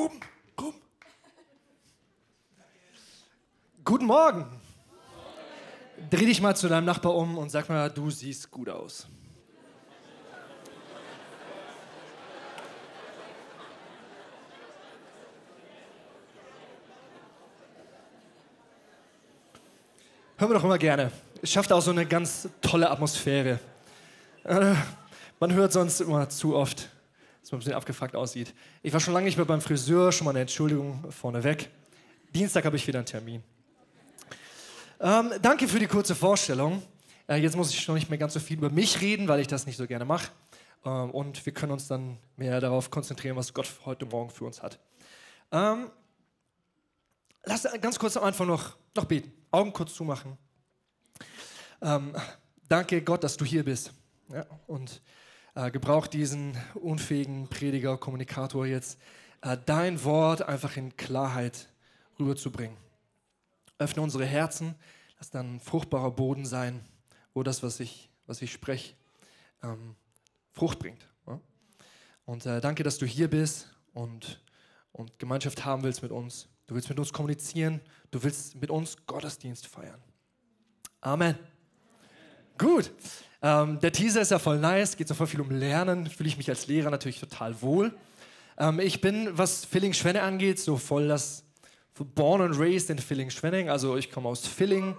Ruben, Ruben. Guten Morgen. Dreh dich mal zu deinem Nachbar um und sag mal, du siehst gut aus. Hören wir doch immer gerne. Es schafft auch so eine ganz tolle Atmosphäre. Äh, man hört sonst immer zu oft, dass ein bisschen abgefuckt aussieht. Ich war schon lange nicht mehr beim Friseur, schon mal eine Entschuldigung vorneweg. Dienstag habe ich wieder einen Termin. Ähm, danke für die kurze Vorstellung. Äh, jetzt muss ich noch nicht mehr ganz so viel über mich reden, weil ich das nicht so gerne mache. Ähm, und wir können uns dann mehr darauf konzentrieren, was Gott heute Morgen für uns hat. Ähm, lass ganz kurz am Anfang noch, noch beten. Augen kurz zumachen. Ähm, danke Gott, dass du hier bist. Ja, und äh, gebrauch diesen unfähigen Prediger, Kommunikator jetzt, äh, dein Wort einfach in Klarheit rüberzubringen. Öffne unsere Herzen, lass dann ein fruchtbarer Boden sein, wo das, was ich, was ich spreche, ähm, Frucht bringt. Ja? Und äh, danke, dass du hier bist und, und Gemeinschaft haben willst mit uns. Du willst mit uns kommunizieren, du willst mit uns Gottesdienst feiern. Amen. Gut. Ähm, der Teaser ist ja voll nice, geht so voll viel um Lernen, fühle ich mich als Lehrer natürlich total wohl. Ähm, ich bin, was Filling-Schwenne angeht, so voll das born and raised in Filling-Schwenning. Also ich komme aus Filling,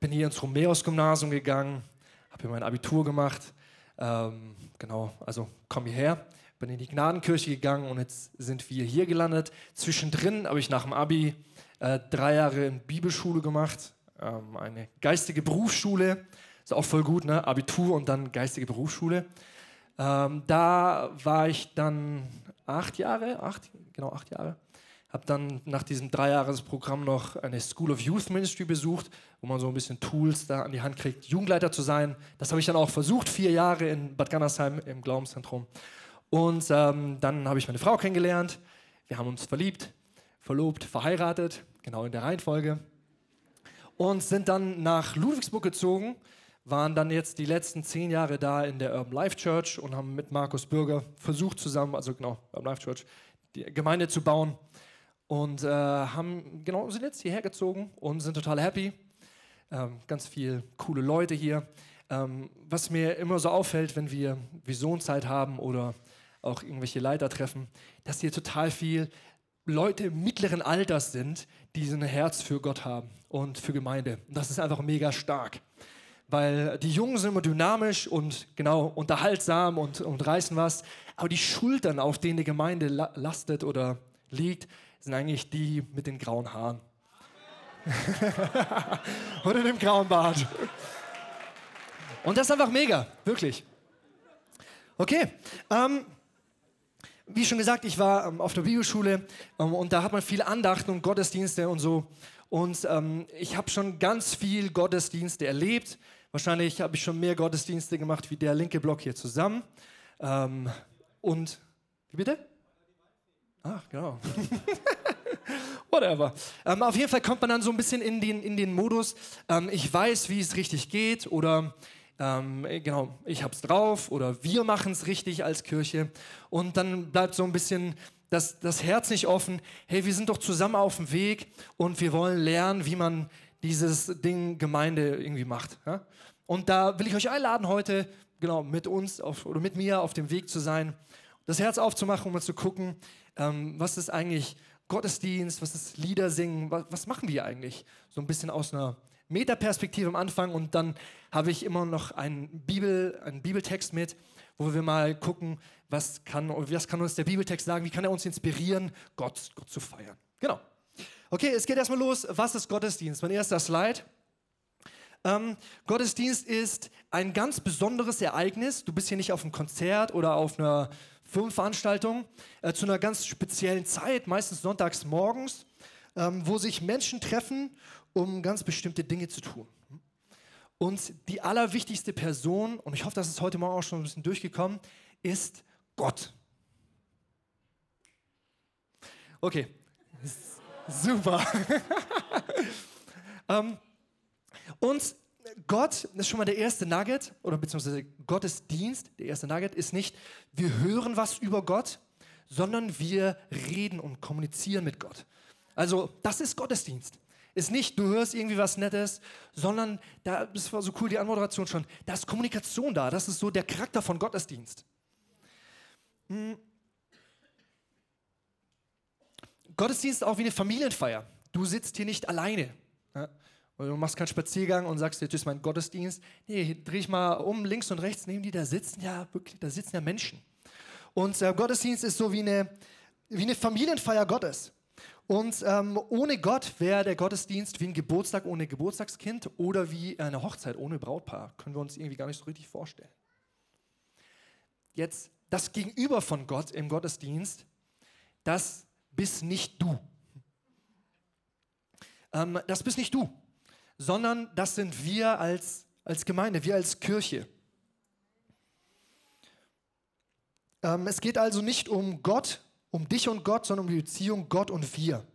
bin hier ins Romeos-Gymnasium gegangen, habe hier mein Abitur gemacht. Ähm, genau, also komme hierher, bin in die Gnadenkirche gegangen und jetzt sind wir hier gelandet. Zwischendrin habe ich nach dem Abi äh, drei Jahre in Bibelschule gemacht, ähm, eine geistige Berufsschule ist auch voll gut, ne? Abitur und dann geistige Berufsschule. Ähm, da war ich dann acht Jahre, acht, genau acht Jahre. Habe dann nach diesem Dreijahresprogramm noch eine School of Youth Ministry besucht, wo man so ein bisschen Tools da an die Hand kriegt, Jugendleiter zu sein. Das habe ich dann auch versucht, vier Jahre in Bad Gandersheim im Glaubenszentrum. Und ähm, dann habe ich meine Frau kennengelernt. Wir haben uns verliebt, verlobt, verheiratet, genau in der Reihenfolge. Und sind dann nach Ludwigsburg gezogen waren dann jetzt die letzten zehn Jahre da in der Urban Life Church und haben mit Markus Bürger versucht zusammen, also genau, Urban Life Church, die Gemeinde zu bauen und äh, haben, genau, sind jetzt hierher gezogen und sind total happy. Ähm, ganz viele coole Leute hier. Ähm, was mir immer so auffällt, wenn wir Visionszeit haben oder auch irgendwelche Leiter treffen, dass hier total viel Leute mittleren Alters sind, die so ein Herz für Gott haben und für Gemeinde. Und das ist einfach mega stark weil die Jungen sind immer dynamisch und genau unterhaltsam und, und reißen was, aber die Schultern, auf denen die Gemeinde lastet oder liegt, sind eigentlich die mit den grauen Haaren. oder dem grauen Bart. Und das ist einfach mega, wirklich. Okay, ähm, wie schon gesagt, ich war ähm, auf der Bibelschule ähm, und da hat man viel Andachten und Gottesdienste und so. Und ähm, ich habe schon ganz viel Gottesdienste erlebt. Wahrscheinlich habe ich schon mehr Gottesdienste gemacht wie der linke Block hier zusammen. Ähm, und, wie bitte? Ach, genau. Whatever. Ähm, auf jeden Fall kommt man dann so ein bisschen in den, in den Modus, ähm, ich weiß, wie es richtig geht oder ähm, genau, ich hab's drauf oder wir machen es richtig als Kirche. Und dann bleibt so ein bisschen das, das Herz nicht offen, hey, wir sind doch zusammen auf dem Weg und wir wollen lernen, wie man dieses Ding Gemeinde irgendwie macht. Ja? Und da will ich euch einladen, heute genau mit uns auf, oder mit mir auf dem Weg zu sein, das Herz aufzumachen, um mal zu gucken, ähm, was ist eigentlich Gottesdienst, was ist Lieder singen, was, was machen wir eigentlich? So ein bisschen aus einer Metaperspektive am Anfang und dann habe ich immer noch einen, Bibel, einen Bibeltext mit, wo wir mal gucken, was kann, was kann uns der Bibeltext sagen, wie kann er uns inspirieren, Gott, Gott zu feiern. Genau. Okay, es geht erstmal los. Was ist Gottesdienst? Mein erster Slide. Ähm, Gottesdienst ist ein ganz besonderes Ereignis. Du bist hier nicht auf einem Konzert oder auf einer Firmenveranstaltung, äh, zu einer ganz speziellen Zeit, meistens sonntags morgens, ähm, wo sich Menschen treffen, um ganz bestimmte Dinge zu tun. Und die allerwichtigste Person, und ich hoffe, das ist heute Morgen auch schon ein bisschen durchgekommen, ist Gott. Okay, super. ähm, und Gott, das ist schon mal der erste Nugget, oder beziehungsweise Gottesdienst, der erste Nugget ist nicht, wir hören was über Gott, sondern wir reden und kommunizieren mit Gott. Also das ist Gottesdienst. Ist nicht, du hörst irgendwie was Nettes, sondern da, war so cool, die Anmoderation schon, da ist Kommunikation da. Das ist so der Charakter von Gottesdienst. Hm. Gottesdienst ist auch wie eine Familienfeier. Du sitzt hier nicht alleine. Ja? Und du machst keinen Spaziergang und sagst, jetzt ist mein Gottesdienst. Nee, dreh ich mal um, links und rechts neben die, da sitzen ja wirklich, da sitzen ja Menschen. Und äh, Gottesdienst ist so wie eine, wie eine Familienfeier Gottes. Und ähm, ohne Gott wäre der Gottesdienst wie ein Geburtstag ohne Geburtstagskind oder wie eine Hochzeit ohne Brautpaar. Können wir uns irgendwie gar nicht so richtig vorstellen. Jetzt das Gegenüber von Gott im Gottesdienst, das bist nicht du. Ähm, das bist nicht du, sondern das sind wir als, als Gemeinde, wir als Kirche. Ähm, es geht also nicht um Gott um dich und Gott, sondern um die Beziehung Gott und wir.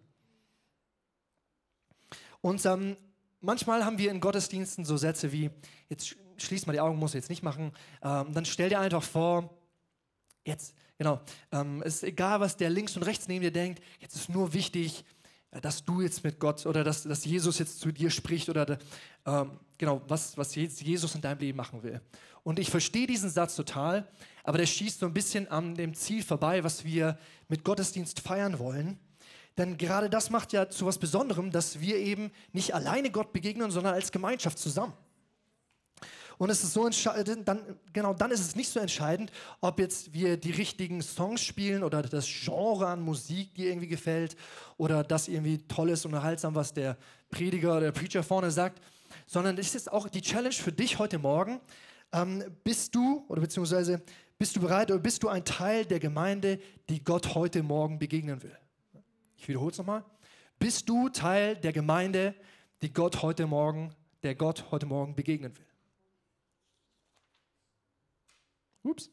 Und ähm, manchmal haben wir in Gottesdiensten so Sätze wie, jetzt schließ mal die Augen, muss jetzt nicht machen, ähm, dann stell dir einfach vor, jetzt, genau, ähm, es ist egal, was der links und rechts neben dir denkt, jetzt ist nur wichtig, dass du jetzt mit Gott oder dass, dass Jesus jetzt zu dir spricht oder ähm, genau, was, was Jesus in deinem Leben machen will. Und ich verstehe diesen Satz total, aber der schießt so ein bisschen an dem Ziel vorbei, was wir mit Gottesdienst feiern wollen. Denn gerade das macht ja zu was Besonderem, dass wir eben nicht alleine Gott begegnen, sondern als Gemeinschaft zusammen. Und es ist so entscheidend, dann, genau, dann ist es nicht so entscheidend, ob jetzt wir die richtigen Songs spielen oder das Genre an Musik, die irgendwie gefällt oder das irgendwie toll ist und erhaltsam, was der Prediger oder der Preacher vorne sagt, sondern es ist auch die Challenge für dich heute Morgen. Ähm, bist du oder beziehungsweise bist du bereit oder bist du ein Teil der Gemeinde, die Gott heute Morgen begegnen will? Ich wiederhole es nochmal. Bist du Teil der Gemeinde, die Gott heute Morgen, der Gott heute Morgen begegnen will? Ups.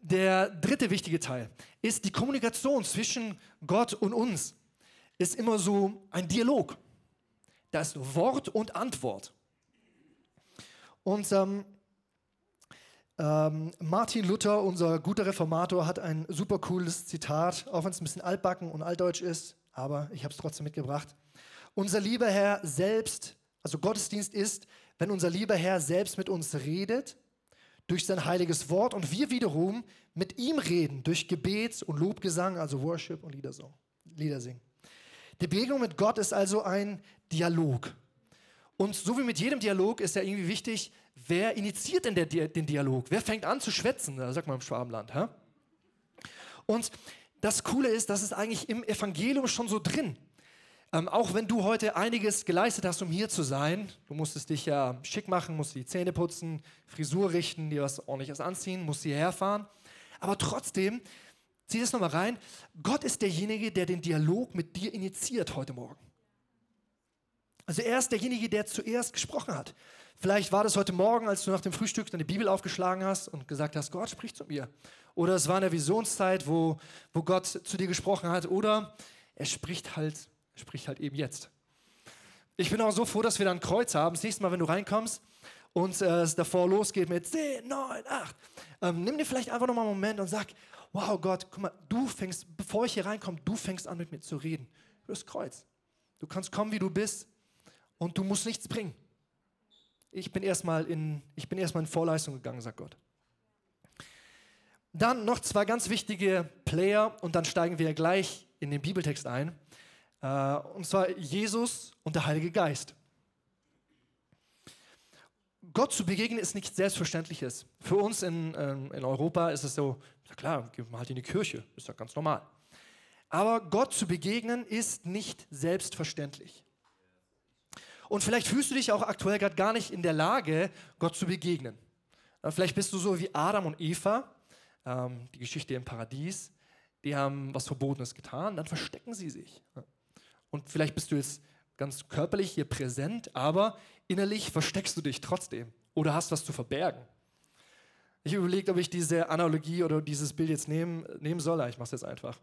Der dritte wichtige Teil ist die Kommunikation zwischen Gott und uns. Ist immer so ein Dialog. Da ist Wort und Antwort. Und ähm, ähm, Martin Luther, unser guter Reformator, hat ein super cooles Zitat, auch wenn es ein bisschen altbacken und altdeutsch ist, aber ich habe es trotzdem mitgebracht. Unser lieber Herr selbst, also Gottesdienst ist, wenn unser lieber Herr selbst mit uns redet durch sein heiliges Wort und wir wiederum mit ihm reden durch Gebet und Lobgesang, also Worship und Liedersong, Lieder. Die Begegnung mit Gott ist also ein Dialog. Und so wie mit jedem Dialog ist ja irgendwie wichtig, wer initiiert denn der, den Dialog? Wer fängt an zu schwätzen? Da sagt man im Schwabenland. Hä? Und das Coole ist, das ist eigentlich im Evangelium schon so drin. Ähm, auch wenn du heute einiges geleistet hast, um hier zu sein, du musstest dich ja schick machen, musst die Zähne putzen, Frisur richten, dir was ordentliches anziehen, musst hierher fahren. Aber trotzdem, zieh das nochmal rein, Gott ist derjenige, der den Dialog mit dir initiiert heute Morgen. Also er ist derjenige, der zuerst gesprochen hat. Vielleicht war das heute Morgen, als du nach dem Frühstück deine Bibel aufgeschlagen hast und gesagt hast, Gott spricht zu mir. Oder es war in der Visionszeit, wo, wo Gott zu dir gesprochen hat. Oder er spricht halt spricht halt eben jetzt. Ich bin auch so froh, dass wir da ein Kreuz haben. Das nächste Mal, wenn du reinkommst und äh, es davor losgeht mit 10, 9, 8, ähm, nimm dir vielleicht einfach nochmal einen Moment und sag, wow Gott, guck mal, du fängst, bevor ich hier reinkomme, du fängst an mit mir zu reden. Über das Kreuz. Du kannst kommen, wie du bist und du musst nichts bringen. Ich bin erstmal in, ich bin erstmal in Vorleistung gegangen, sagt Gott. Dann noch zwei ganz wichtige Player und dann steigen wir gleich in den Bibeltext ein. Äh, und zwar Jesus und der Heilige Geist. Gott zu begegnen ist nichts Selbstverständliches. Für uns in, ähm, in Europa ist es so, ja klar, gehen wir halt in die Kirche, ist ja ganz normal. Aber Gott zu begegnen ist nicht selbstverständlich. Und vielleicht fühlst du dich auch aktuell gerade gar nicht in der Lage, Gott zu begegnen. Vielleicht bist du so wie Adam und Eva, ähm, die Geschichte im Paradies, die haben was Verbotenes getan, dann verstecken sie sich. Und vielleicht bist du jetzt ganz körperlich hier präsent, aber innerlich versteckst du dich trotzdem oder hast was zu verbergen. Ich habe überlegt, ob ich diese Analogie oder dieses Bild jetzt nehmen, nehmen soll. Ich mache es jetzt einfach.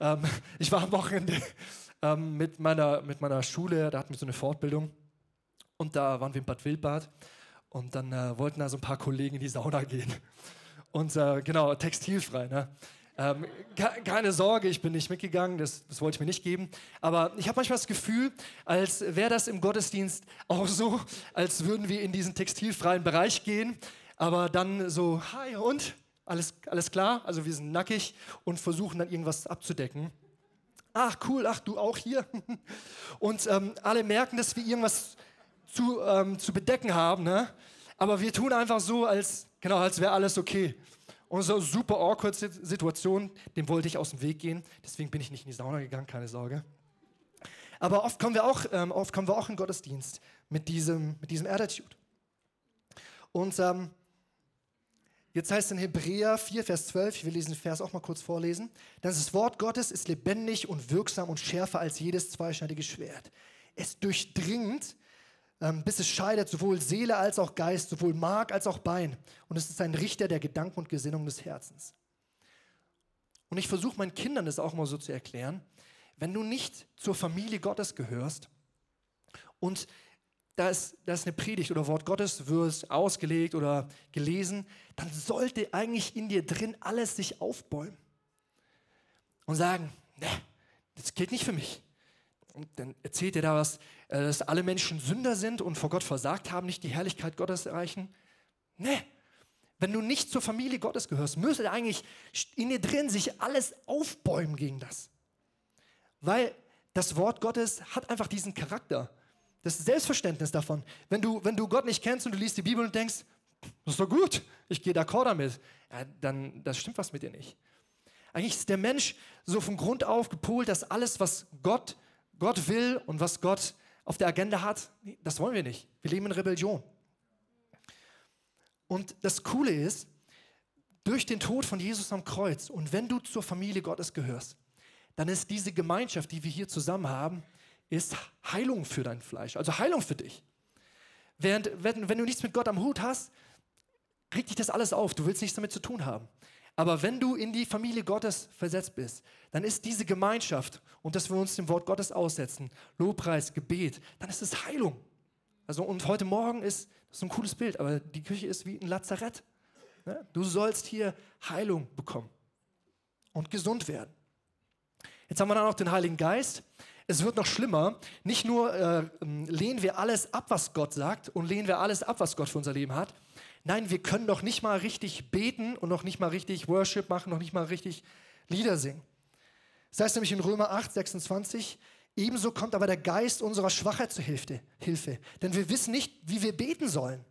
Ähm, ich war am Wochenende ähm, mit, meiner, mit meiner Schule, da hatten wir so eine Fortbildung und da waren wir in Bad Wildbad und dann äh, wollten da so ein paar Kollegen in die Sauna gehen. Und äh, genau, textilfrei. Ne? Äh, Ähm, keine Sorge, ich bin nicht mitgegangen, das, das wollte ich mir nicht geben. Aber ich habe manchmal das Gefühl, als wäre das im Gottesdienst auch so, als würden wir in diesen textilfreien Bereich gehen, aber dann so, hi und? Alles, alles klar? Also wir sind nackig und versuchen dann irgendwas abzudecken. Ach cool, ach du auch hier. Und ähm, alle merken, dass wir irgendwas zu, ähm, zu bedecken haben, ne? aber wir tun einfach so, als, genau, als wäre alles okay. Und so super awkward Situation, dem wollte ich aus dem Weg gehen. Deswegen bin ich nicht in die Sauna gegangen, keine Sorge. Aber oft kommen wir auch, ähm, oft kommen wir auch in Gottesdienst mit diesem, mit diesem Attitude. Und ähm, jetzt heißt es in Hebräer 4, Vers 12, ich will diesen Vers auch mal kurz vorlesen. Denn das Wort Gottes ist lebendig und wirksam und schärfer als jedes zweischneidige Schwert. Es durchdringt bis es scheidet sowohl Seele als auch Geist, sowohl Mark als auch Bein. Und es ist ein Richter der Gedanken und Gesinnung des Herzens. Und ich versuche meinen Kindern das auch mal so zu erklären. Wenn du nicht zur Familie Gottes gehörst und da ist, da ist eine Predigt oder Wort Gottes wird ausgelegt oder gelesen, dann sollte eigentlich in dir drin alles sich aufbäumen und sagen, ne, das geht nicht für mich. Und dann erzählt er da was, dass alle Menschen Sünder sind und vor Gott versagt haben, nicht die Herrlichkeit Gottes erreichen. Nee, wenn du nicht zur Familie Gottes gehörst, müsste eigentlich in dir drin sich alles aufbäumen gegen das. Weil das Wort Gottes hat einfach diesen Charakter. Das Selbstverständnis davon. Wenn du, wenn du Gott nicht kennst und du liest die Bibel und denkst, das ist doch gut, ich gehe d'accord damit, ja, dann das stimmt was mit dir nicht. Eigentlich ist der Mensch so von Grund auf gepolt, dass alles, was Gott Gott will und was Gott auf der Agenda hat, das wollen wir nicht. Wir leben in Rebellion. Und das Coole ist, durch den Tod von Jesus am Kreuz und wenn du zur Familie Gottes gehörst, dann ist diese Gemeinschaft, die wir hier zusammen haben, ist Heilung für dein Fleisch, also Heilung für dich. Während, wenn, wenn du nichts mit Gott am Hut hast, regt dich das alles auf. Du willst nichts damit zu tun haben. Aber wenn du in die Familie Gottes versetzt bist, dann ist diese Gemeinschaft und dass wir uns dem Wort Gottes aussetzen, Lobpreis, Gebet, dann ist es Heilung. Also und heute Morgen ist das ist ein cooles Bild, aber die Küche ist wie ein Lazarett. Ne? Du sollst hier Heilung bekommen und gesund werden. Jetzt haben wir dann noch den Heiligen Geist. Es wird noch schlimmer. Nicht nur äh, lehnen wir alles ab, was Gott sagt und lehnen wir alles ab, was Gott für unser Leben hat, Nein, wir können noch nicht mal richtig beten und noch nicht mal richtig Worship machen, noch nicht mal richtig Lieder singen. Das heißt nämlich in Römer 8, 26, ebenso kommt aber der Geist unserer Schwachheit zur Hilfe, Hilfe. Denn wir wissen nicht, wie wir beten sollen,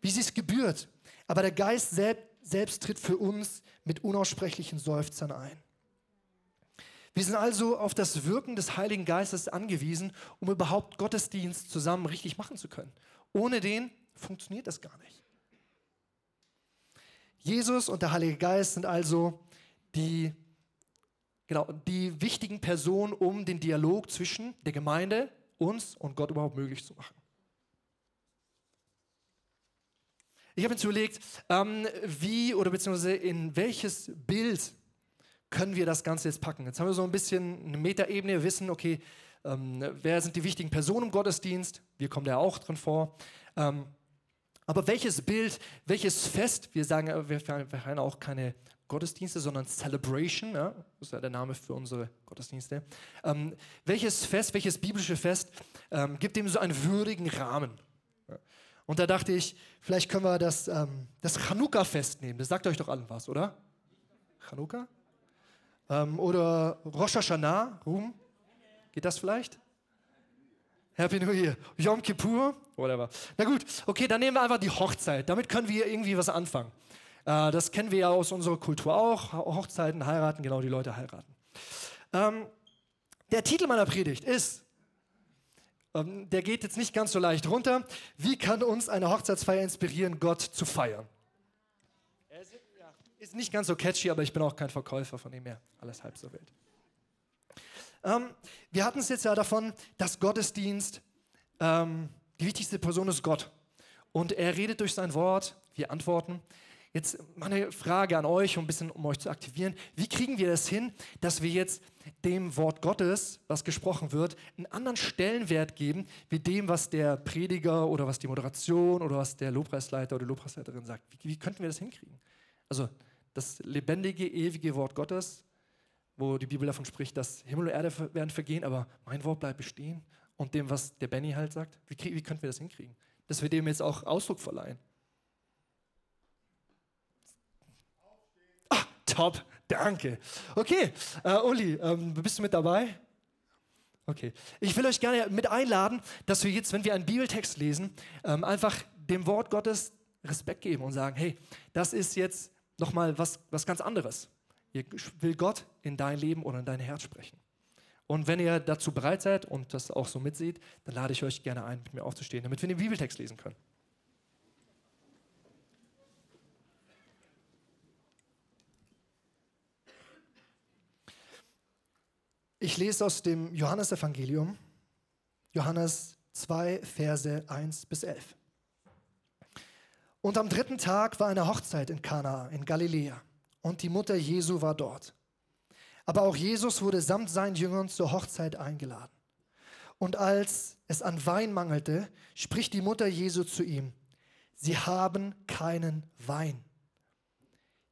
wie sie es gebührt. Aber der Geist selbst, selbst tritt für uns mit unaussprechlichen Seufzern ein. Wir sind also auf das Wirken des Heiligen Geistes angewiesen, um überhaupt Gottesdienst zusammen richtig machen zu können. Ohne den funktioniert das gar nicht. Jesus und der Heilige Geist sind also die, genau, die wichtigen Personen, um den Dialog zwischen der Gemeinde, uns und Gott überhaupt möglich zu machen. Ich habe jetzt überlegt, ähm, wie oder beziehungsweise in welches Bild können wir das Ganze jetzt packen. Jetzt haben wir so ein bisschen eine Metaebene, wir wissen, okay, ähm, wer sind die wichtigen Personen im Gottesdienst? Wir kommen da auch drin vor. Ähm, aber welches Bild, welches Fest, wir sagen, äh, wir feiern auch keine Gottesdienste, sondern Celebration, ja, das ist ja der Name für unsere Gottesdienste. Ähm, welches Fest, welches biblische Fest ähm, gibt dem so einen würdigen Rahmen? Ja. Und da dachte ich, vielleicht können wir das, ähm, das Chanukka-Fest nehmen. Das sagt euch doch allen was, oder? Chanukka? Ähm, oder Rosh Hashanah, Ruhm? Geht das vielleicht? Happy New Year. Yom Kippur, whatever. Na gut, okay, dann nehmen wir einfach die Hochzeit. Damit können wir irgendwie was anfangen. Äh, das kennen wir ja aus unserer Kultur auch. Hochzeiten, heiraten, genau, die Leute heiraten. Ähm, der Titel meiner Predigt ist, ähm, der geht jetzt nicht ganz so leicht runter. Wie kann uns eine Hochzeitsfeier inspirieren, Gott zu feiern? Ist nicht ganz so catchy, aber ich bin auch kein Verkäufer, von dem her alles halb so wild. Ähm, wir hatten es jetzt ja davon, dass Gottesdienst, ähm, die wichtigste Person ist Gott. Und er redet durch sein Wort, wir antworten. Jetzt meine Frage an euch, um ein bisschen um euch zu aktivieren. Wie kriegen wir das hin, dass wir jetzt dem Wort Gottes, was gesprochen wird, einen anderen Stellenwert geben, wie dem, was der Prediger oder was die Moderation oder was der Lobpreisleiter oder die Lobpreisleiterin sagt? Wie, wie könnten wir das hinkriegen? Also, das lebendige, ewige Wort Gottes, wo die Bibel davon spricht, dass Himmel und Erde werden vergehen, aber mein Wort bleibt bestehen. Und dem, was der Benny halt sagt, wie, krieg, wie könnten wir das hinkriegen? Dass wir dem jetzt auch Ausdruck verleihen. Ah, top, danke. Okay, äh, Uli, ähm, bist du mit dabei? Okay. Ich will euch gerne mit einladen, dass wir jetzt, wenn wir einen Bibeltext lesen, ähm, einfach dem Wort Gottes Respekt geben und sagen, hey, das ist jetzt nochmal was, was ganz anderes. Hier will Gott in dein Leben oder in dein Herz sprechen. Und wenn ihr dazu bereit seid und das auch so mitseht, dann lade ich euch gerne ein, mit mir aufzustehen, damit wir den Bibeltext lesen können. Ich lese aus dem Johannesevangelium, Johannes 2, Verse 1 bis 11. Und am dritten Tag war eine Hochzeit in Kana in Galiläa und die Mutter Jesu war dort. Aber auch Jesus wurde samt seinen Jüngern zur Hochzeit eingeladen. Und als es an Wein mangelte, spricht die Mutter Jesu zu ihm, sie haben keinen Wein.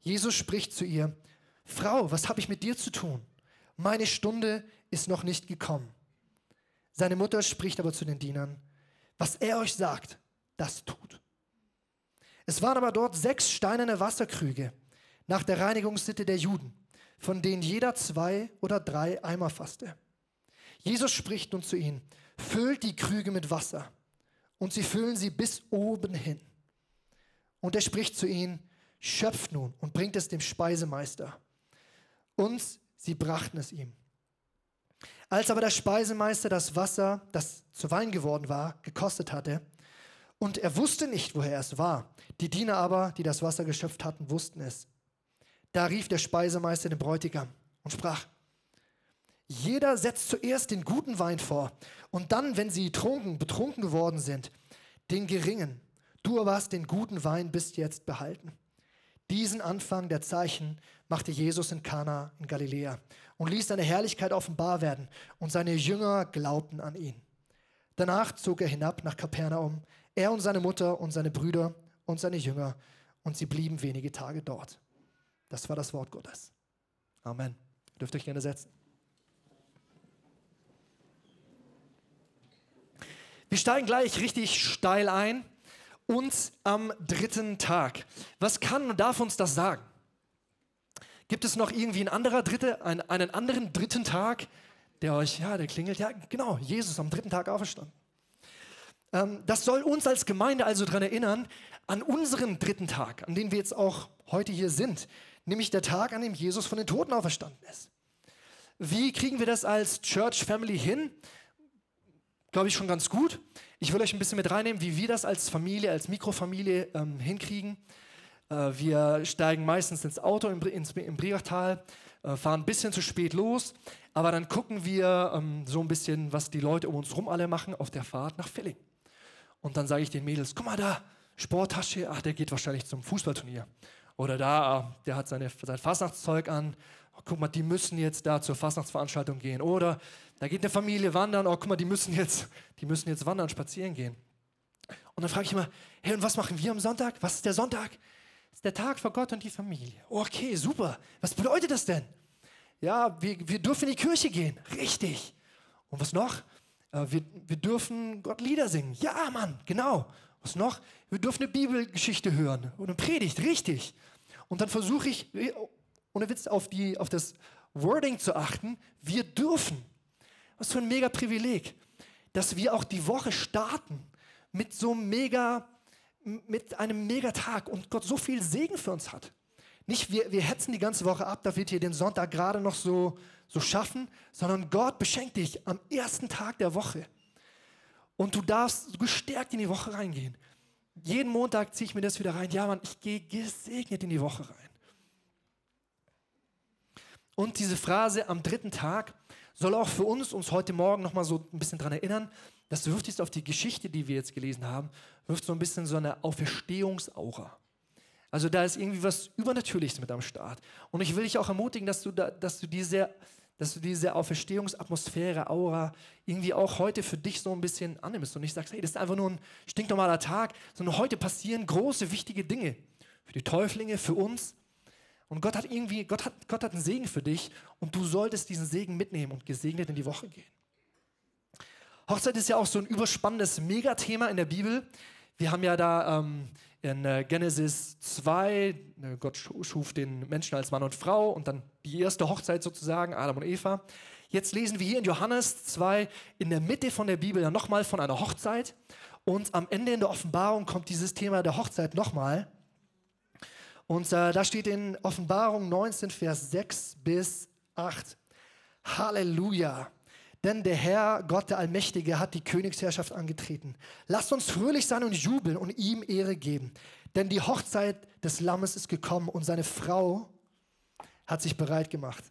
Jesus spricht zu ihr, Frau, was habe ich mit dir zu tun? Meine Stunde ist noch nicht gekommen. Seine Mutter spricht aber zu den Dienern, was er euch sagt, das tut. Es waren aber dort sechs steinerne Wasserkrüge nach der Reinigungssitte der Juden, von denen jeder zwei oder drei Eimer fasste. Jesus spricht nun zu ihnen, füllt die Krüge mit Wasser und sie füllen sie bis oben hin. Und er spricht zu ihnen, schöpft nun und bringt es dem Speisemeister. Und Sie brachten es ihm. Als aber der Speisemeister das Wasser, das zu Wein geworden war, gekostet hatte, und er wusste nicht, woher es war, die Diener aber, die das Wasser geschöpft hatten, wussten es. Da rief der Speisemeister den Bräutigam und sprach, jeder setzt zuerst den guten Wein vor und dann, wenn sie trunken, betrunken geworden sind, den geringen. Du aber hast den guten Wein bis jetzt behalten. Diesen Anfang der Zeichen machte Jesus in Kana in Galiläa und ließ seine Herrlichkeit offenbar werden und seine Jünger glaubten an ihn. Danach zog er hinab nach Kapernaum, er und seine Mutter und seine Brüder und seine Jünger und sie blieben wenige Tage dort. Das war das Wort Gottes. Amen. Dürft euch gerne setzen. Wir steigen gleich richtig steil ein uns am dritten Tag. Was kann und darf uns das sagen? Gibt es noch irgendwie ein anderer dritte, einen, einen anderen dritten Tag, der euch, ja, der klingelt? Ja, genau, Jesus am dritten Tag auferstanden. Ähm, das soll uns als Gemeinde also daran erinnern, an unseren dritten Tag, an den wir jetzt auch heute hier sind, nämlich der Tag, an dem Jesus von den Toten auferstanden ist. Wie kriegen wir das als Church Family hin? glaube ich, schon ganz gut. Ich will euch ein bisschen mit reinnehmen, wie wir das als Familie, als Mikrofamilie ähm, hinkriegen. Äh, wir steigen meistens ins Auto im, ins, im Briachtal, äh, fahren ein bisschen zu spät los, aber dann gucken wir ähm, so ein bisschen, was die Leute um uns rum alle machen auf der Fahrt nach Filling. Und dann sage ich den Mädels, guck mal da, Sporttasche, ach, der geht wahrscheinlich zum Fußballturnier. Oder da, der hat seine, sein Fastnachtszeug an, oh, guck mal, die müssen jetzt da zur Fastnachtsveranstaltung gehen. Oder da geht eine Familie wandern, oh, guck mal, die müssen jetzt, die müssen jetzt wandern, spazieren gehen. Und dann frage ich immer, hey, und was machen wir am Sonntag? Was ist der Sonntag? Das ist der Tag für Gott und die Familie. Okay, super. Was bedeutet das denn? Ja, wir, wir dürfen in die Kirche gehen. Richtig. Und was noch? Äh, wir, wir dürfen Gott Lieder singen. Ja, Mann, genau. Was noch? Wir dürfen eine Bibelgeschichte hören und eine Predigt. Richtig. Und dann versuche ich, ohne Witz, auf, die, auf das Wording zu achten. Wir dürfen. Was für ein mega Privileg, dass wir auch die Woche starten mit so mega, mit einem Megatag und Gott so viel Segen für uns hat. Nicht wir, wir hetzen die ganze Woche ab, damit wir den Sonntag gerade noch so, so schaffen, sondern Gott beschenkt dich am ersten Tag der Woche. Und du darfst gestärkt in die Woche reingehen. Jeden Montag ziehe ich mir das wieder rein. Ja, Mann, ich gehe gesegnet in die Woche rein. Und diese Phrase am dritten Tag soll auch für uns uns heute Morgen nochmal so ein bisschen daran erinnern, dass du wirft jetzt auf die Geschichte, die wir jetzt gelesen haben, wirft so ein bisschen so eine Auferstehungsaura. Also da ist irgendwie was Übernatürliches mit am Start. Und ich will dich auch ermutigen, dass du, da, dass du diese, dass du diese Auferstehungsatmosphäre, Aura irgendwie auch heute für dich so ein bisschen annimmst und nicht sagst, hey, das ist einfach nur ein stinknormaler Tag, sondern heute passieren große, wichtige Dinge. Für die Täuflinge, für uns. Und Gott hat irgendwie, Gott hat, Gott hat einen Segen für dich und du solltest diesen Segen mitnehmen und gesegnet in die Woche gehen. Hochzeit ist ja auch so ein überspannendes Megathema in der Bibel. Wir haben ja da ähm, in äh, Genesis 2, äh, Gott schuf den Menschen als Mann und Frau und dann die erste Hochzeit sozusagen, Adam und Eva. Jetzt lesen wir hier in Johannes 2 in der Mitte von der Bibel ja nochmal von einer Hochzeit und am Ende in der Offenbarung kommt dieses Thema der Hochzeit nochmal. Und äh, da steht in Offenbarung 19, Vers 6 bis 8. Halleluja. Denn der Herr, Gott der Allmächtige, hat die Königsherrschaft angetreten. Lasst uns fröhlich sein und jubeln und ihm Ehre geben. Denn die Hochzeit des Lammes ist gekommen und seine Frau hat sich bereit gemacht.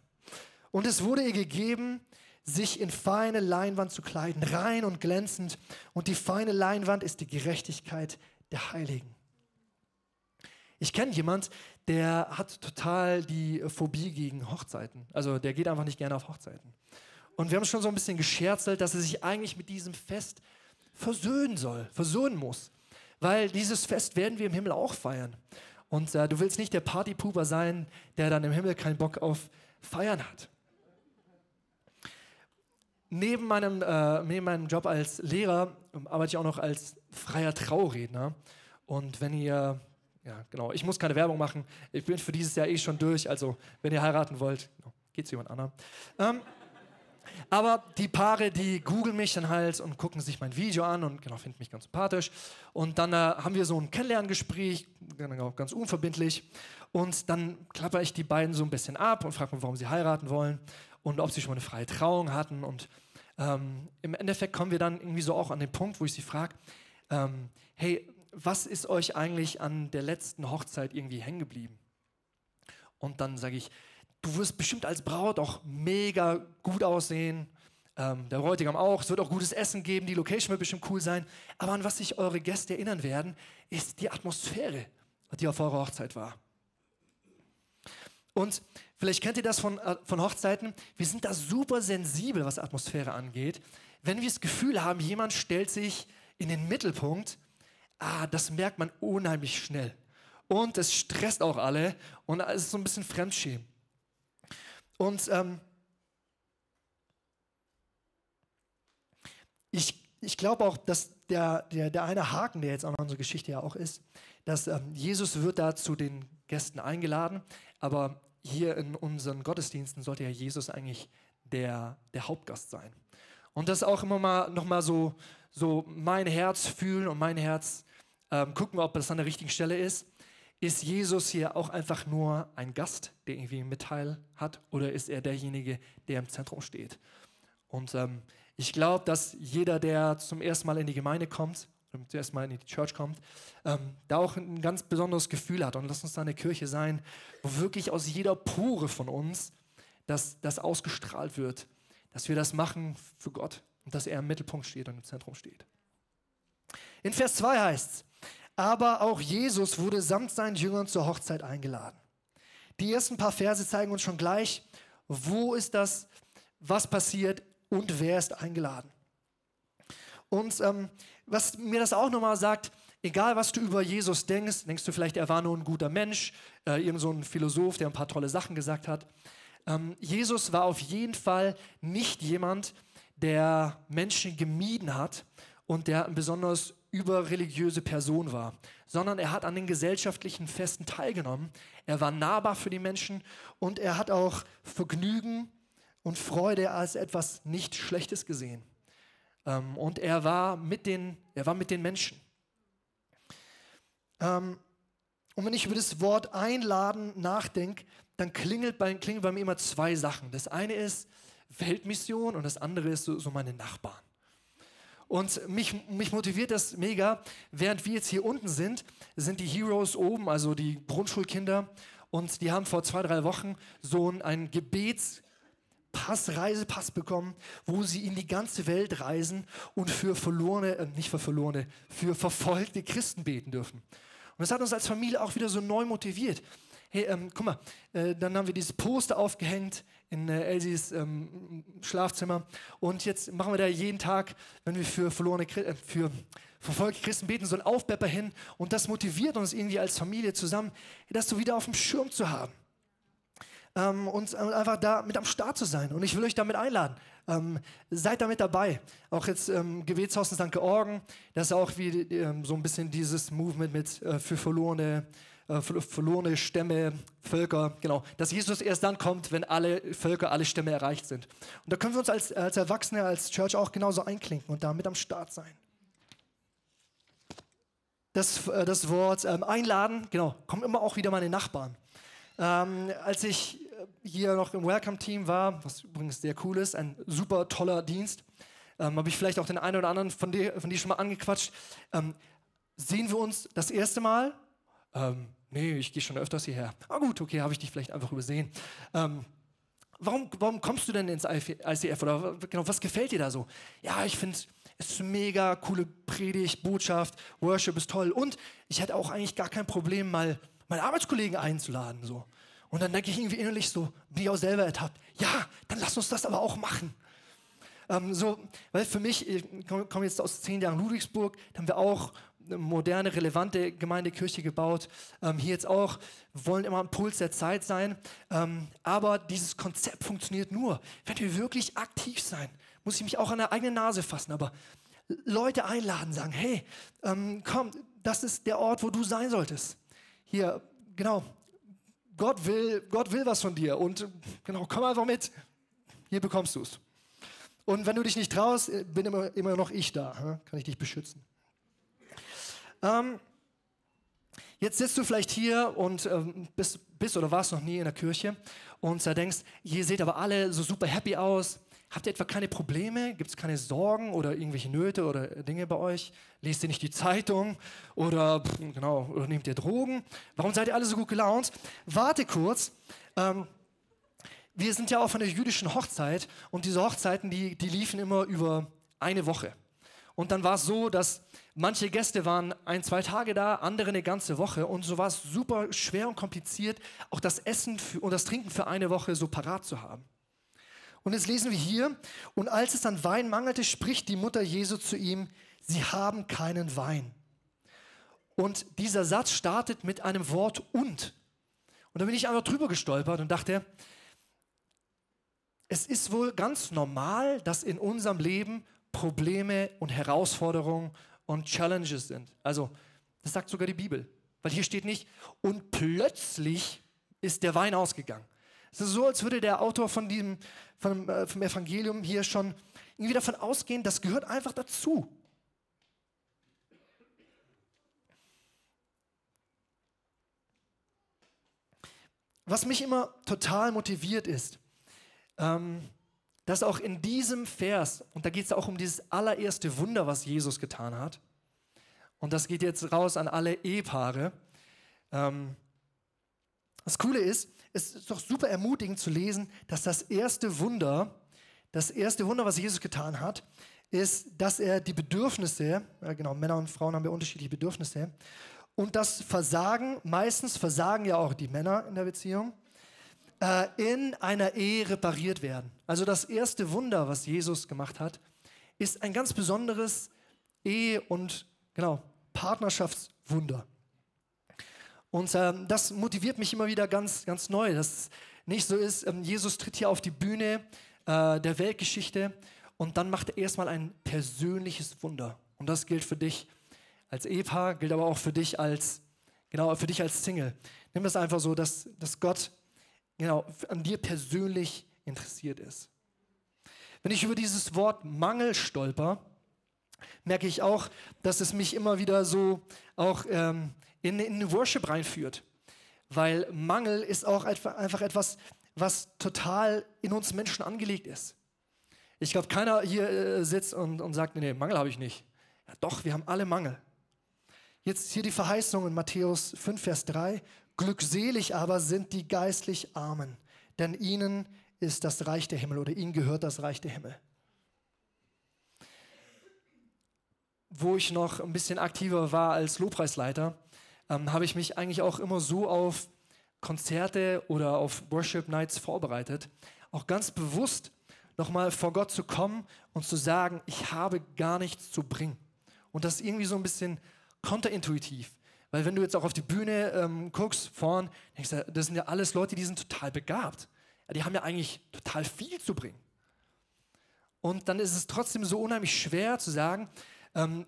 Und es wurde ihr gegeben, sich in feine Leinwand zu kleiden, rein und glänzend. Und die feine Leinwand ist die Gerechtigkeit der Heiligen. Ich kenne jemand, der hat total die Phobie gegen Hochzeiten. Also der geht einfach nicht gerne auf Hochzeiten. Und wir haben schon so ein bisschen gescherzelt, dass er sich eigentlich mit diesem Fest versöhnen soll, versöhnen muss. Weil dieses Fest werden wir im Himmel auch feiern. Und äh, du willst nicht der Partypuber sein, der dann im Himmel keinen Bock auf Feiern hat. Neben meinem, äh, neben meinem Job als Lehrer ähm, arbeite ich auch noch als freier Trauredner. Und wenn ihr, ja genau, ich muss keine Werbung machen, ich bin für dieses Jahr eh schon durch, also wenn ihr heiraten wollt, geht zu jemand anderem. Ähm, aber die Paare, die googeln mich dann halt und gucken sich mein Video an und genau, finden mich ganz sympathisch. Und dann äh, haben wir so ein Kennenlerngespräch, genau, ganz unverbindlich. Und dann klapper ich die beiden so ein bisschen ab und frage mich, warum sie heiraten wollen und ob sie schon mal eine freie Trauung hatten. Und ähm, im Endeffekt kommen wir dann irgendwie so auch an den Punkt, wo ich sie frage, ähm, hey, was ist euch eigentlich an der letzten Hochzeit irgendwie hängen geblieben? Und dann sage ich, Du wirst bestimmt als Braut auch mega gut aussehen. Ähm, der Bräutigam auch. Es wird auch gutes Essen geben. Die Location wird bestimmt cool sein. Aber an was sich eure Gäste erinnern werden, ist die Atmosphäre, die auf eurer Hochzeit war. Und vielleicht kennt ihr das von, äh, von Hochzeiten. Wir sind da super sensibel, was Atmosphäre angeht. Wenn wir das Gefühl haben, jemand stellt sich in den Mittelpunkt, ah, das merkt man unheimlich schnell. Und es stresst auch alle und es ist so ein bisschen Fremdschämen. Und ähm, ich, ich glaube auch, dass der, der, der eine Haken, der jetzt auch in unserer Geschichte ja auch ist, dass ähm, Jesus wird da zu den Gästen eingeladen, aber hier in unseren Gottesdiensten sollte ja Jesus eigentlich der, der Hauptgast sein. Und das auch immer mal nochmal so, so mein Herz fühlen und mein Herz ähm, gucken, ob das an der richtigen Stelle ist. Ist Jesus hier auch einfach nur ein Gast, der irgendwie einen Mitteil hat, oder ist er derjenige, der im Zentrum steht? Und ähm, ich glaube, dass jeder, der zum ersten Mal in die Gemeinde kommt, zum ersten Mal in die Church kommt, ähm, da auch ein ganz besonderes Gefühl hat. Und lass uns da eine Kirche sein, wo wirklich aus jeder Pore von uns das, das ausgestrahlt wird, dass wir das machen für Gott und dass er im Mittelpunkt steht und im Zentrum steht. In Vers 2 heißt es, aber auch Jesus wurde samt seinen Jüngern zur Hochzeit eingeladen. Die ersten paar Verse zeigen uns schon gleich, wo ist das, was passiert und wer ist eingeladen. Und ähm, was mir das auch nochmal sagt, egal was du über Jesus denkst, denkst du vielleicht, er war nur ein guter Mensch, äh, irgend so ein Philosoph, der ein paar tolle Sachen gesagt hat. Ähm, Jesus war auf jeden Fall nicht jemand, der Menschen gemieden hat und der ein besonders überreligiöse Person war, sondern er hat an den gesellschaftlichen Festen teilgenommen. Er war nahbar für die Menschen und er hat auch Vergnügen und Freude als etwas nicht Schlechtes gesehen. Ähm, und er war mit den, er war mit den Menschen. Ähm, und wenn ich über das Wort einladen nachdenke, dann klingelt bei, klingelt bei mir immer zwei Sachen. Das eine ist Weltmission und das andere ist so, so meine Nachbarn. Und mich, mich motiviert das mega. Während wir jetzt hier unten sind, sind die Heroes oben, also die Grundschulkinder. Und die haben vor zwei, drei Wochen so einen Gebetspass, Reisepass bekommen, wo sie in die ganze Welt reisen und für verlorene, äh, nicht für verlorene, für verfolgte Christen beten dürfen. Und das hat uns als Familie auch wieder so neu motiviert hey, ähm, guck mal, äh, dann haben wir dieses Poster aufgehängt in äh, Elsies ähm, Schlafzimmer und jetzt machen wir da jeden Tag, wenn wir für verlorene, äh, für verfolgte Christen beten, so einen Aufbepper hin und das motiviert uns irgendwie als Familie zusammen, das so wieder auf dem Schirm zu haben. ähm, und einfach da mit am Start zu sein. Und ich will euch damit einladen. Ähm, seid damit dabei. Auch jetzt ähm, Gebetshaus in St. Georgen, das ist auch wie ähm, so ein bisschen dieses Movement mit äh, für verlorene äh, verlorene Stämme, Völker, genau, dass Jesus erst dann kommt, wenn alle Völker, alle Stämme erreicht sind. Und da können wir uns als, als Erwachsene, als Church auch genauso einklinken und damit am Start sein. Das, äh, das Wort ähm, einladen, genau, kommen immer auch wieder meine Nachbarn. Ähm, als ich äh, hier noch im Welcome-Team war, was übrigens sehr cool ist, ein super toller Dienst, ähm, habe ich vielleicht auch den einen oder anderen von dir, von dir schon mal angequatscht. Ähm, sehen wir uns das erste Mal? Ähm, nee, ich gehe schon öfters hierher. Ah gut, okay, habe ich dich vielleicht einfach übersehen. Ähm, warum, warum kommst du denn ins ICF oder genau, was gefällt dir da so? Ja, ich finde es ist mega coole Predigt, Botschaft, Worship ist toll und ich hätte auch eigentlich gar kein Problem, mal meine Arbeitskollegen einzuladen so. Und dann denke ich irgendwie innerlich so, bin ich auch selber ertappt. Ja, dann lass uns das aber auch machen. Ähm, so, weil für mich, ich komme jetzt aus zehn Jahren Ludwigsburg, da haben wir auch moderne, relevante Gemeindekirche gebaut. Ähm, hier jetzt auch, wollen immer am Puls der Zeit sein. Ähm, aber dieses Konzept funktioniert nur, wenn wir wirklich aktiv sein. Muss ich mich auch an der eigenen Nase fassen, aber Leute einladen, sagen, hey, ähm, komm, das ist der Ort, wo du sein solltest. Hier, genau, Gott will, Gott will was von dir und genau, komm einfach mit. Hier bekommst du es. Und wenn du dich nicht traust, äh, bin immer, immer noch ich da, kann ich dich beschützen. Ähm, jetzt sitzt du vielleicht hier und ähm, bist, bist, oder warst noch nie in der Kirche und da denkst, ihr seht aber alle so super happy aus. Habt ihr etwa keine Probleme? Gibt es keine Sorgen oder irgendwelche Nöte oder Dinge bei euch? Lest ihr nicht die Zeitung oder genau oder nehmt ihr Drogen? Warum seid ihr alle so gut gelaunt? Warte kurz. Ähm, wir sind ja auch von der jüdischen Hochzeit und diese Hochzeiten, die, die liefen immer über eine Woche. Und dann war es so, dass manche Gäste waren ein, zwei Tage da, andere eine ganze Woche. Und so war es super schwer und kompliziert, auch das Essen für, und das Trinken für eine Woche so parat zu haben. Und jetzt lesen wir hier, und als es an Wein mangelte, spricht die Mutter Jesu zu ihm, sie haben keinen Wein. Und dieser Satz startet mit einem Wort und. Und da bin ich einfach drüber gestolpert und dachte, es ist wohl ganz normal, dass in unserem Leben Probleme und Herausforderungen und Challenges sind. Also, das sagt sogar die Bibel. Weil hier steht nicht, und plötzlich ist der Wein ausgegangen. Es ist so, als würde der Autor von diesem, von, äh, vom Evangelium hier schon irgendwie davon ausgehen, das gehört einfach dazu. Was mich immer total motiviert ist, ähm, dass auch in diesem Vers, und da geht es auch um dieses allererste Wunder, was Jesus getan hat, und das geht jetzt raus an alle Ehepaare. Ähm, das Coole ist, es ist doch super ermutigend zu lesen, dass das erste Wunder, das erste Wunder, was Jesus getan hat, ist, dass er die Bedürfnisse, ja genau, Männer und Frauen haben ja unterschiedliche Bedürfnisse, und das Versagen, meistens versagen ja auch die Männer in der Beziehung, äh, in einer Ehe repariert werden. Also das erste Wunder, was Jesus gemacht hat, ist ein ganz besonderes Ehe- und genau, Partnerschaftswunder. Und ähm, das motiviert mich immer wieder ganz, ganz neu, dass es nicht so ist, ähm, Jesus tritt hier auf die Bühne äh, der Weltgeschichte und dann macht er erstmal ein persönliches Wunder. Und das gilt für dich als Ehepaar, gilt aber auch für dich als, genau, für dich als Single. Nimm es einfach so, dass, dass Gott genau, an dir persönlich interessiert ist. Wenn ich über dieses Wort Mangel stolper, merke ich auch, dass es mich immer wieder so auch ähm, in, in Worship reinführt. Weil Mangel ist auch einfach etwas, was total in uns Menschen angelegt ist. Ich glaube, keiner hier äh, sitzt und, und sagt, nee, Mangel habe ich nicht. Ja, doch, wir haben alle Mangel. Jetzt hier die Verheißung in Matthäus 5, Vers 3. Glückselig aber sind die geistlich Armen, denn ihnen ist das Reich der Himmel oder ihnen gehört das Reich der Himmel. Wo ich noch ein bisschen aktiver war als Lobpreisleiter, ähm, habe ich mich eigentlich auch immer so auf Konzerte oder auf Worship Nights vorbereitet, auch ganz bewusst nochmal vor Gott zu kommen und zu sagen, ich habe gar nichts zu bringen. Und das ist irgendwie so ein bisschen konterintuitiv Weil wenn du jetzt auch auf die Bühne ähm, guckst, vorn, denkst du, das sind ja alles Leute, die sind total begabt. Die haben ja eigentlich total viel zu bringen. Und dann ist es trotzdem so unheimlich schwer zu sagen, ähm,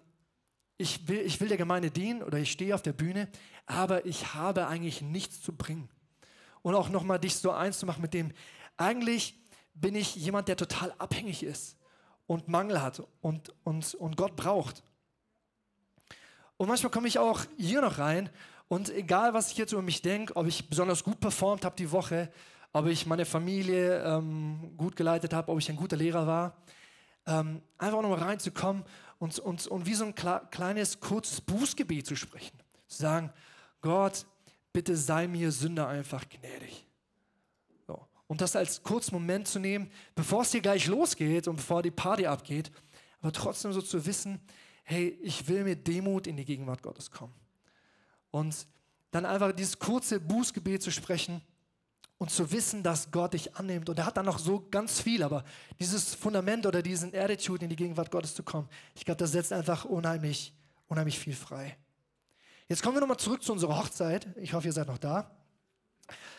ich, will, ich will der Gemeinde dienen oder ich stehe auf der Bühne, aber ich habe eigentlich nichts zu bringen. Und auch nochmal dich so eins zu machen mit dem, eigentlich bin ich jemand, der total abhängig ist und Mangel hat und, und, und Gott braucht. Und manchmal komme ich auch hier noch rein und egal, was ich jetzt über mich denke, ob ich besonders gut performt habe die Woche, ob ich meine Familie ähm, gut geleitet habe, ob ich ein guter Lehrer war, ähm, einfach nochmal reinzukommen und, und, und wie so ein kleines, kurzes Bußgebet zu sprechen. Zu sagen, Gott, bitte sei mir Sünder einfach gnädig. So. Und das als kurzen Moment zu nehmen, bevor es hier gleich losgeht und bevor die Party abgeht, aber trotzdem so zu wissen, hey, ich will mit Demut in die Gegenwart Gottes kommen. Und dann einfach dieses kurze Bußgebet zu sprechen und zu wissen, dass Gott dich annimmt. Und er hat dann noch so ganz viel, aber dieses Fundament oder diesen Attitude in die Gegenwart Gottes zu kommen, ich glaube, das setzt einfach unheimlich, unheimlich viel frei. Jetzt kommen wir nochmal zurück zu unserer Hochzeit. Ich hoffe, ihr seid noch da.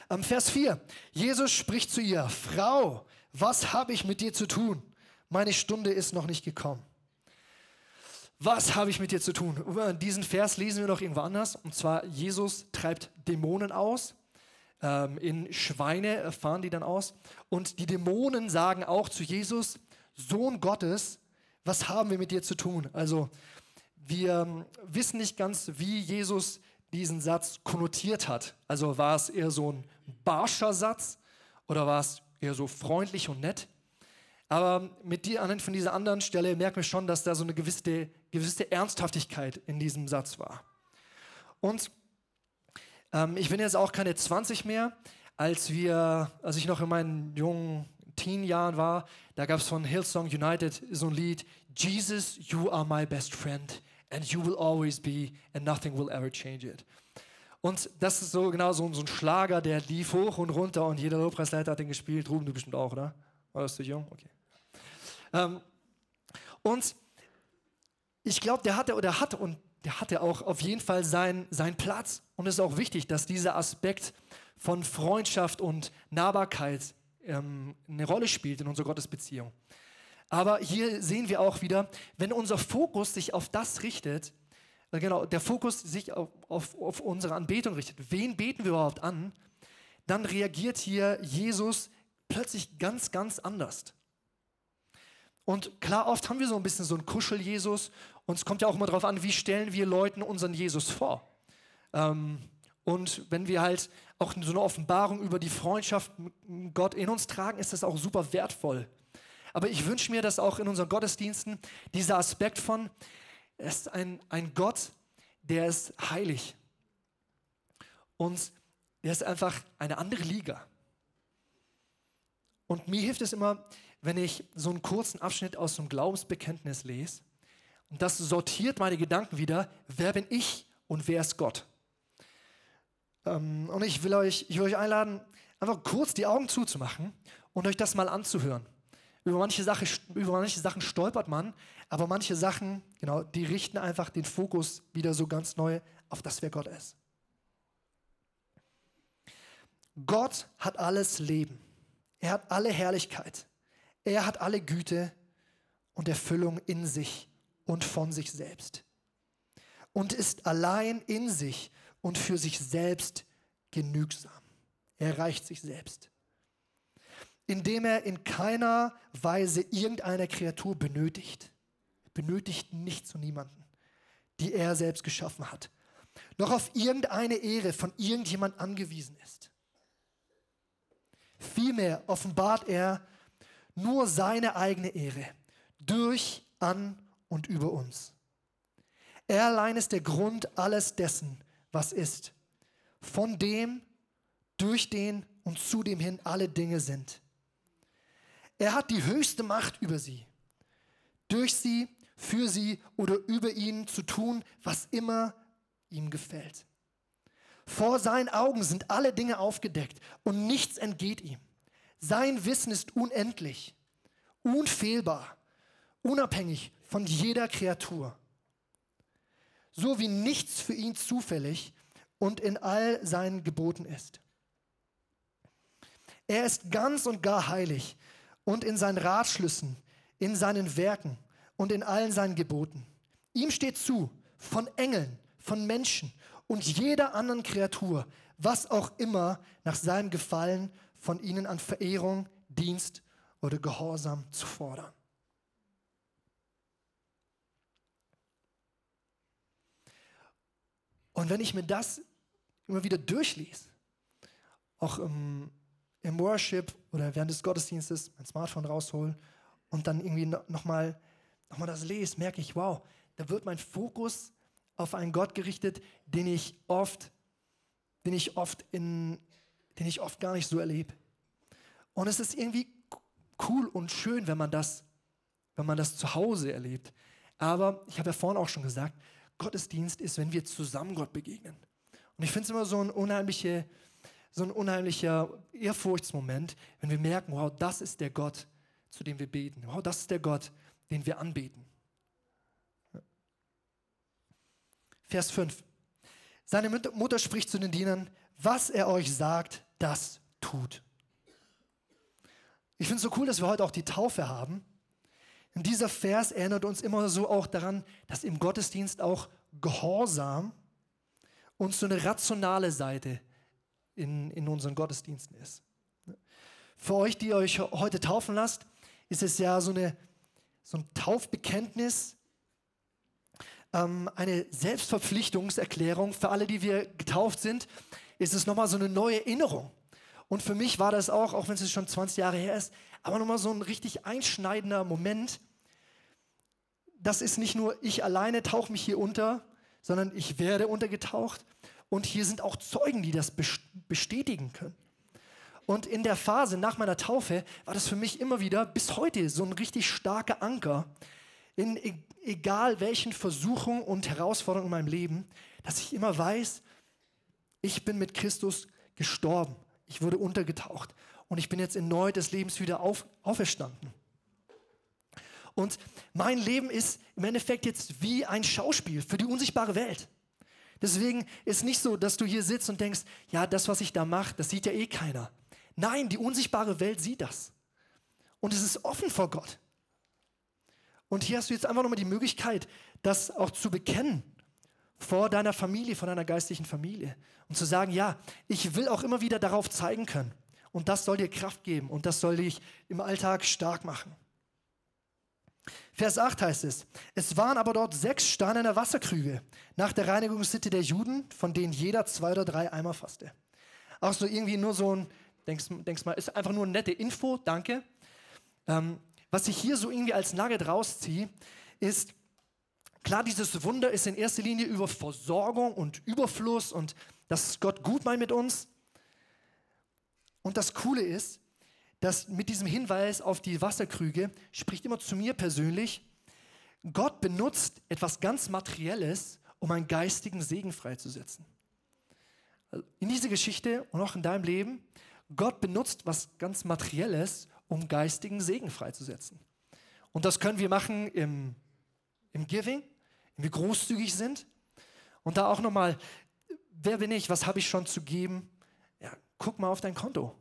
Am Vers 4. Jesus spricht zu ihr, Frau, was habe ich mit dir zu tun? Meine Stunde ist noch nicht gekommen. Was habe ich mit dir zu tun? Diesen Vers lesen wir noch irgendwo anders. Und zwar, Jesus treibt Dämonen aus. Ähm, in Schweine fahren die dann aus. Und die Dämonen sagen auch zu Jesus, Sohn Gottes, was haben wir mit dir zu tun? Also wir ähm, wissen nicht ganz, wie Jesus diesen Satz konnotiert hat. Also war es eher so ein barscher Satz oder war es eher so freundlich und nett? Aber mit dir anhand von dieser anderen Stelle merken wir schon, dass da so eine gewisse, gewisse Ernsthaftigkeit in diesem Satz war. Und ähm, ich bin jetzt auch keine 20 mehr. Als wir, als ich noch in meinen jungen Teen-Jahren war, da gab es von Hillsong United so ein Lied, Jesus, you are my best friend and you will always be and nothing will ever change it. Und das ist so genau so, so ein Schlager, der lief hoch und runter und jeder Lobpreisleiter hat den gespielt. Ruben, du bestimmt auch, oder? War das zu jung? Okay. Ähm, und ich glaube, der hatte oder hat und der hatte auch auf jeden Fall seinen, seinen Platz. Und es ist auch wichtig, dass dieser Aspekt von Freundschaft und Nahbarkeit ähm, eine Rolle spielt in unserer Gottesbeziehung. Aber hier sehen wir auch wieder, wenn unser Fokus sich auf das richtet, äh, genau, der Fokus sich auf, auf, auf unsere Anbetung richtet, wen beten wir überhaupt an, dann reagiert hier Jesus plötzlich ganz, ganz anders. Und klar, oft haben wir so ein bisschen so einen Kuschel-Jesus. Und es kommt ja auch immer darauf an, wie stellen wir Leuten unseren Jesus vor. Ähm, und wenn wir halt auch so eine Offenbarung über die Freundschaft mit Gott in uns tragen, ist das auch super wertvoll. Aber ich wünsche mir, dass auch in unseren Gottesdiensten dieser Aspekt von, es ist ein, ein Gott, der ist heilig. Und der ist einfach eine andere Liga. Und mir hilft es immer, wenn ich so einen kurzen Abschnitt aus einem Glaubensbekenntnis lese. Und das sortiert meine Gedanken wieder. Wer bin ich und wer ist Gott? Ähm, und ich will, euch, ich will euch einladen, einfach kurz die Augen zuzumachen und euch das mal anzuhören. Über manche, Sache, über manche Sachen stolpert man, aber manche Sachen, genau, die richten einfach den Fokus wieder so ganz neu auf das, wer Gott ist. Gott hat alles Leben. Er hat alle Herrlichkeit. Er hat alle Güte und Erfüllung in sich und von sich selbst. Und ist allein in sich und für sich selbst genügsam. Er reicht sich selbst. Indem er in keiner Weise irgendeine Kreatur benötigt. Benötigt nichts und niemanden, die er selbst geschaffen hat. Noch auf irgendeine Ehre von irgendjemand angewiesen ist. Vielmehr offenbart er nur seine eigene Ehre durch, an und über uns. Er allein ist der Grund alles dessen, was ist. Von dem, durch den und zu dem hin alle Dinge sind. Er hat die höchste Macht über sie. Durch sie, für sie oder über ihnen zu tun, was immer ihm gefällt. Vor seinen Augen sind alle Dinge aufgedeckt und nichts entgeht ihm. Sein Wissen ist unendlich, unfehlbar, unabhängig von jeder Kreatur. so wie nichts für ihn zufällig und in all seinen Geboten ist. Er ist ganz und gar heilig und in seinen Ratschlüssen, in seinen Werken und in allen seinen Geboten. Ihm steht zu, von Engeln, von Menschen und jeder anderen Kreatur, was auch immer nach seinem Gefallen von ihnen an Verehrung, Dienst oder Gehorsam zu fordern. Und wenn ich mir das immer wieder durchlese, auch im, im Worship oder während des Gottesdienstes mein Smartphone raushol und dann irgendwie nochmal noch mal das lese, merke ich, wow, da wird mein Fokus auf einen Gott gerichtet, den ich oft, den ich oft in, den ich oft gar nicht so erlebe. Und es ist irgendwie cool und schön, wenn man das, wenn man das zu Hause erlebt. Aber ich habe ja vorhin auch schon gesagt, Gottesdienst ist, wenn wir zusammen Gott begegnen. Und ich finde es immer so ein, unheimliche, so ein unheimlicher Ehrfurchtsmoment, wenn wir merken, wow, das ist der Gott, zu dem wir beten. Wow, das ist der Gott, den wir anbeten. Vers 5. Seine Mutter spricht zu den Dienern, was er euch sagt, das tut. Ich finde es so cool, dass wir heute auch die Taufe haben. Und dieser Vers erinnert uns immer so auch daran, dass im Gottesdienst auch Gehorsam und so eine rationale Seite in, in unseren Gottesdiensten ist. Für euch, die euch heute taufen lasst, ist es ja so, eine, so ein Taufbekenntnis, ähm, eine Selbstverpflichtungserklärung. Für alle, die wir getauft sind, ist es nochmal so eine neue Erinnerung. Und für mich war das auch, auch wenn es schon 20 Jahre her ist, aber nochmal so ein richtig einschneidender Moment. Das ist nicht nur ich alleine tauche mich hier unter, sondern ich werde untergetaucht. Und hier sind auch Zeugen, die das bestätigen können. Und in der Phase nach meiner Taufe war das für mich immer wieder bis heute so ein richtig starker Anker in e-, egal welchen Versuchungen und Herausforderungen in meinem Leben, dass ich immer weiß, ich bin mit Christus gestorben. Ich wurde untergetaucht und ich bin jetzt in Neu des Lebens wieder auf, auferstanden. Und mein Leben ist im Endeffekt jetzt wie ein Schauspiel für die unsichtbare Welt. Deswegen ist nicht so, dass du hier sitzt und denkst, ja, das, was ich da mache, das sieht ja eh keiner. Nein, die unsichtbare Welt sieht das. Und es ist offen vor Gott. Und hier hast du jetzt einfach nochmal die Möglichkeit, das auch zu bekennen vor deiner Familie, vor deiner geistlichen Familie. Und zu sagen, ja, ich will auch immer wieder darauf zeigen können. Und das soll dir Kraft geben und das soll dich im Alltag stark machen. Vers 8 heißt es, es waren aber dort sechs steinerne Wasserkrüge nach der Reinigungssitte der Juden, von denen jeder zwei oder drei Eimer fasste. Auch so irgendwie nur so ein, denkst, denkst mal, ist einfach nur eine nette Info, danke. Ähm, was ich hier so irgendwie als Nugget rausziehe, ist, Klar, dieses Wunder ist in erster Linie über Versorgung und Überfluss und dass Gott gut meint mit uns. Und das Coole ist, dass mit diesem Hinweis auf die Wasserkrüge spricht immer zu mir persönlich, Gott benutzt etwas ganz Materielles, um einen geistigen Segen freizusetzen. In dieser Geschichte und auch in deinem Leben, Gott benutzt was ganz Materielles, um geistigen Segen freizusetzen. Und das können wir machen im, im Giving, wie großzügig sind. Und da auch nochmal, wer bin ich, was habe ich schon zu geben? Ja, guck mal auf dein Konto.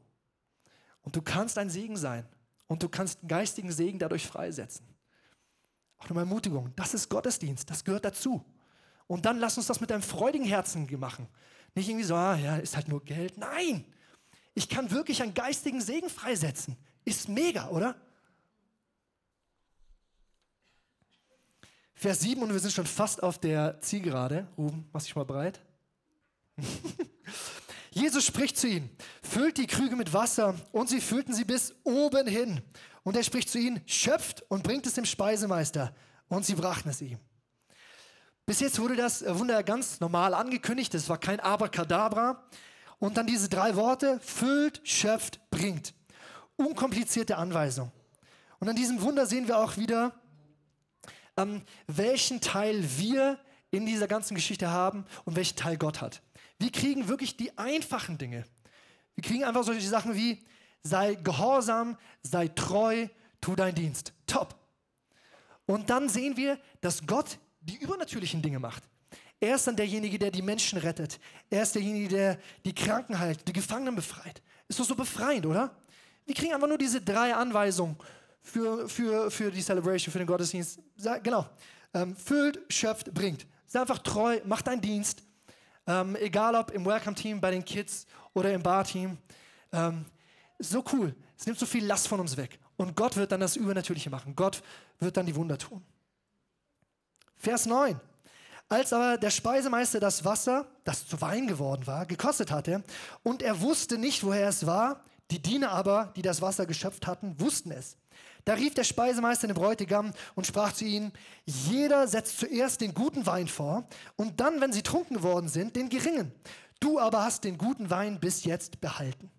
Und du kannst ein Segen sein. Und du kannst geistigen Segen dadurch freisetzen. Auch nochmal Ermutigung. Das ist Gottesdienst. Das gehört dazu. Und dann lass uns das mit einem freudigen Herzen machen. Nicht irgendwie so, ah, ja, ist halt nur Geld. Nein! Ich kann wirklich einen geistigen Segen freisetzen. Ist mega, oder? Vers 7 und wir sind schon fast auf der Zielgerade. Ruben, mach dich mal bereit. Jesus spricht zu ihnen, füllt die Krüge mit Wasser und sie füllten sie bis oben hin. Und er spricht zu ihnen, schöpft und bringt es dem Speisemeister. Und sie brachten es ihm. Bis jetzt wurde das Wunder ganz normal angekündigt. Es war kein Abracadabra. Und dann diese drei Worte, füllt, schöpft, bringt. Unkomplizierte Anweisung. Und an diesem Wunder sehen wir auch wieder, ähm, welchen Teil wir in dieser ganzen Geschichte haben und welchen Teil Gott hat. Wir kriegen wirklich die einfachen Dinge. Wir kriegen einfach solche Sachen wie, sei gehorsam, sei treu, tu deinen Dienst. Top. Und dann sehen wir, dass Gott die übernatürlichen Dinge macht. Er ist dann derjenige, der die Menschen rettet. Er ist derjenige, der die Kranken heilt, die Gefangenen befreit. Ist doch so befreiend, oder? Wir kriegen einfach nur diese drei Anweisungen für, für, für die Celebration, für den Gottesdienst. Genau. Ähm, füllt, schöpft, bringt. Sei einfach treu, mach deinen Dienst. Ähm, egal ob im Welcome-Team, bei den Kids oder im Bar-Team. Ähm, so cool. Es nimmt so viel Last von uns weg. Und Gott wird dann das Übernatürliche machen. Gott wird dann die Wunder tun. Vers 9. Als aber der Speisemeister das Wasser, das zu Wein geworden war, gekostet hatte, und er wusste nicht, woher es war, die Diener aber, die das Wasser geschöpft hatten, wussten es. Da rief der Speisemeister den Bräutigam und sprach zu ihnen, jeder setzt zuerst den guten Wein vor und dann, wenn sie trunken geworden sind, den geringen. Du aber hast den guten Wein bis jetzt behalten.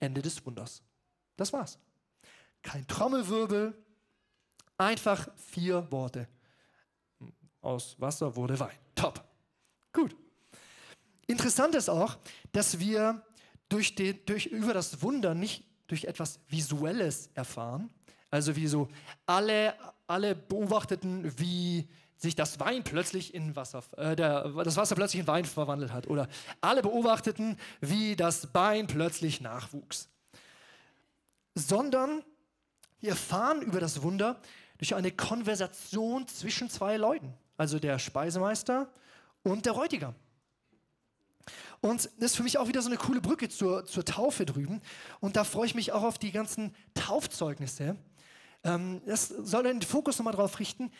Ende des Wunders. Das war's. Kein Trommelwirbel, einfach vier Worte. Aus Wasser wurde Wein. Top. Gut. Interessant ist auch, dass wir durch den, durch, über das Wunder nicht durch etwas Visuelles erfahren, also wie so alle, alle beobachteten, wie sich das Wein plötzlich in Wasser, äh, der, das Wasser plötzlich in Wein verwandelt hat. Oder alle beobachteten, wie das Bein plötzlich nachwuchs. Sondern wir erfahren über das Wunder durch eine Konversation zwischen zwei Leuten, also der Speisemeister und der Räutiger. Und das ist für mich auch wieder so eine coole Brücke zur, zur Taufe drüben. Und da freue ich mich auch auf die ganzen Taufzeugnisse, ähm, das soll den Fokus nochmal darauf richten.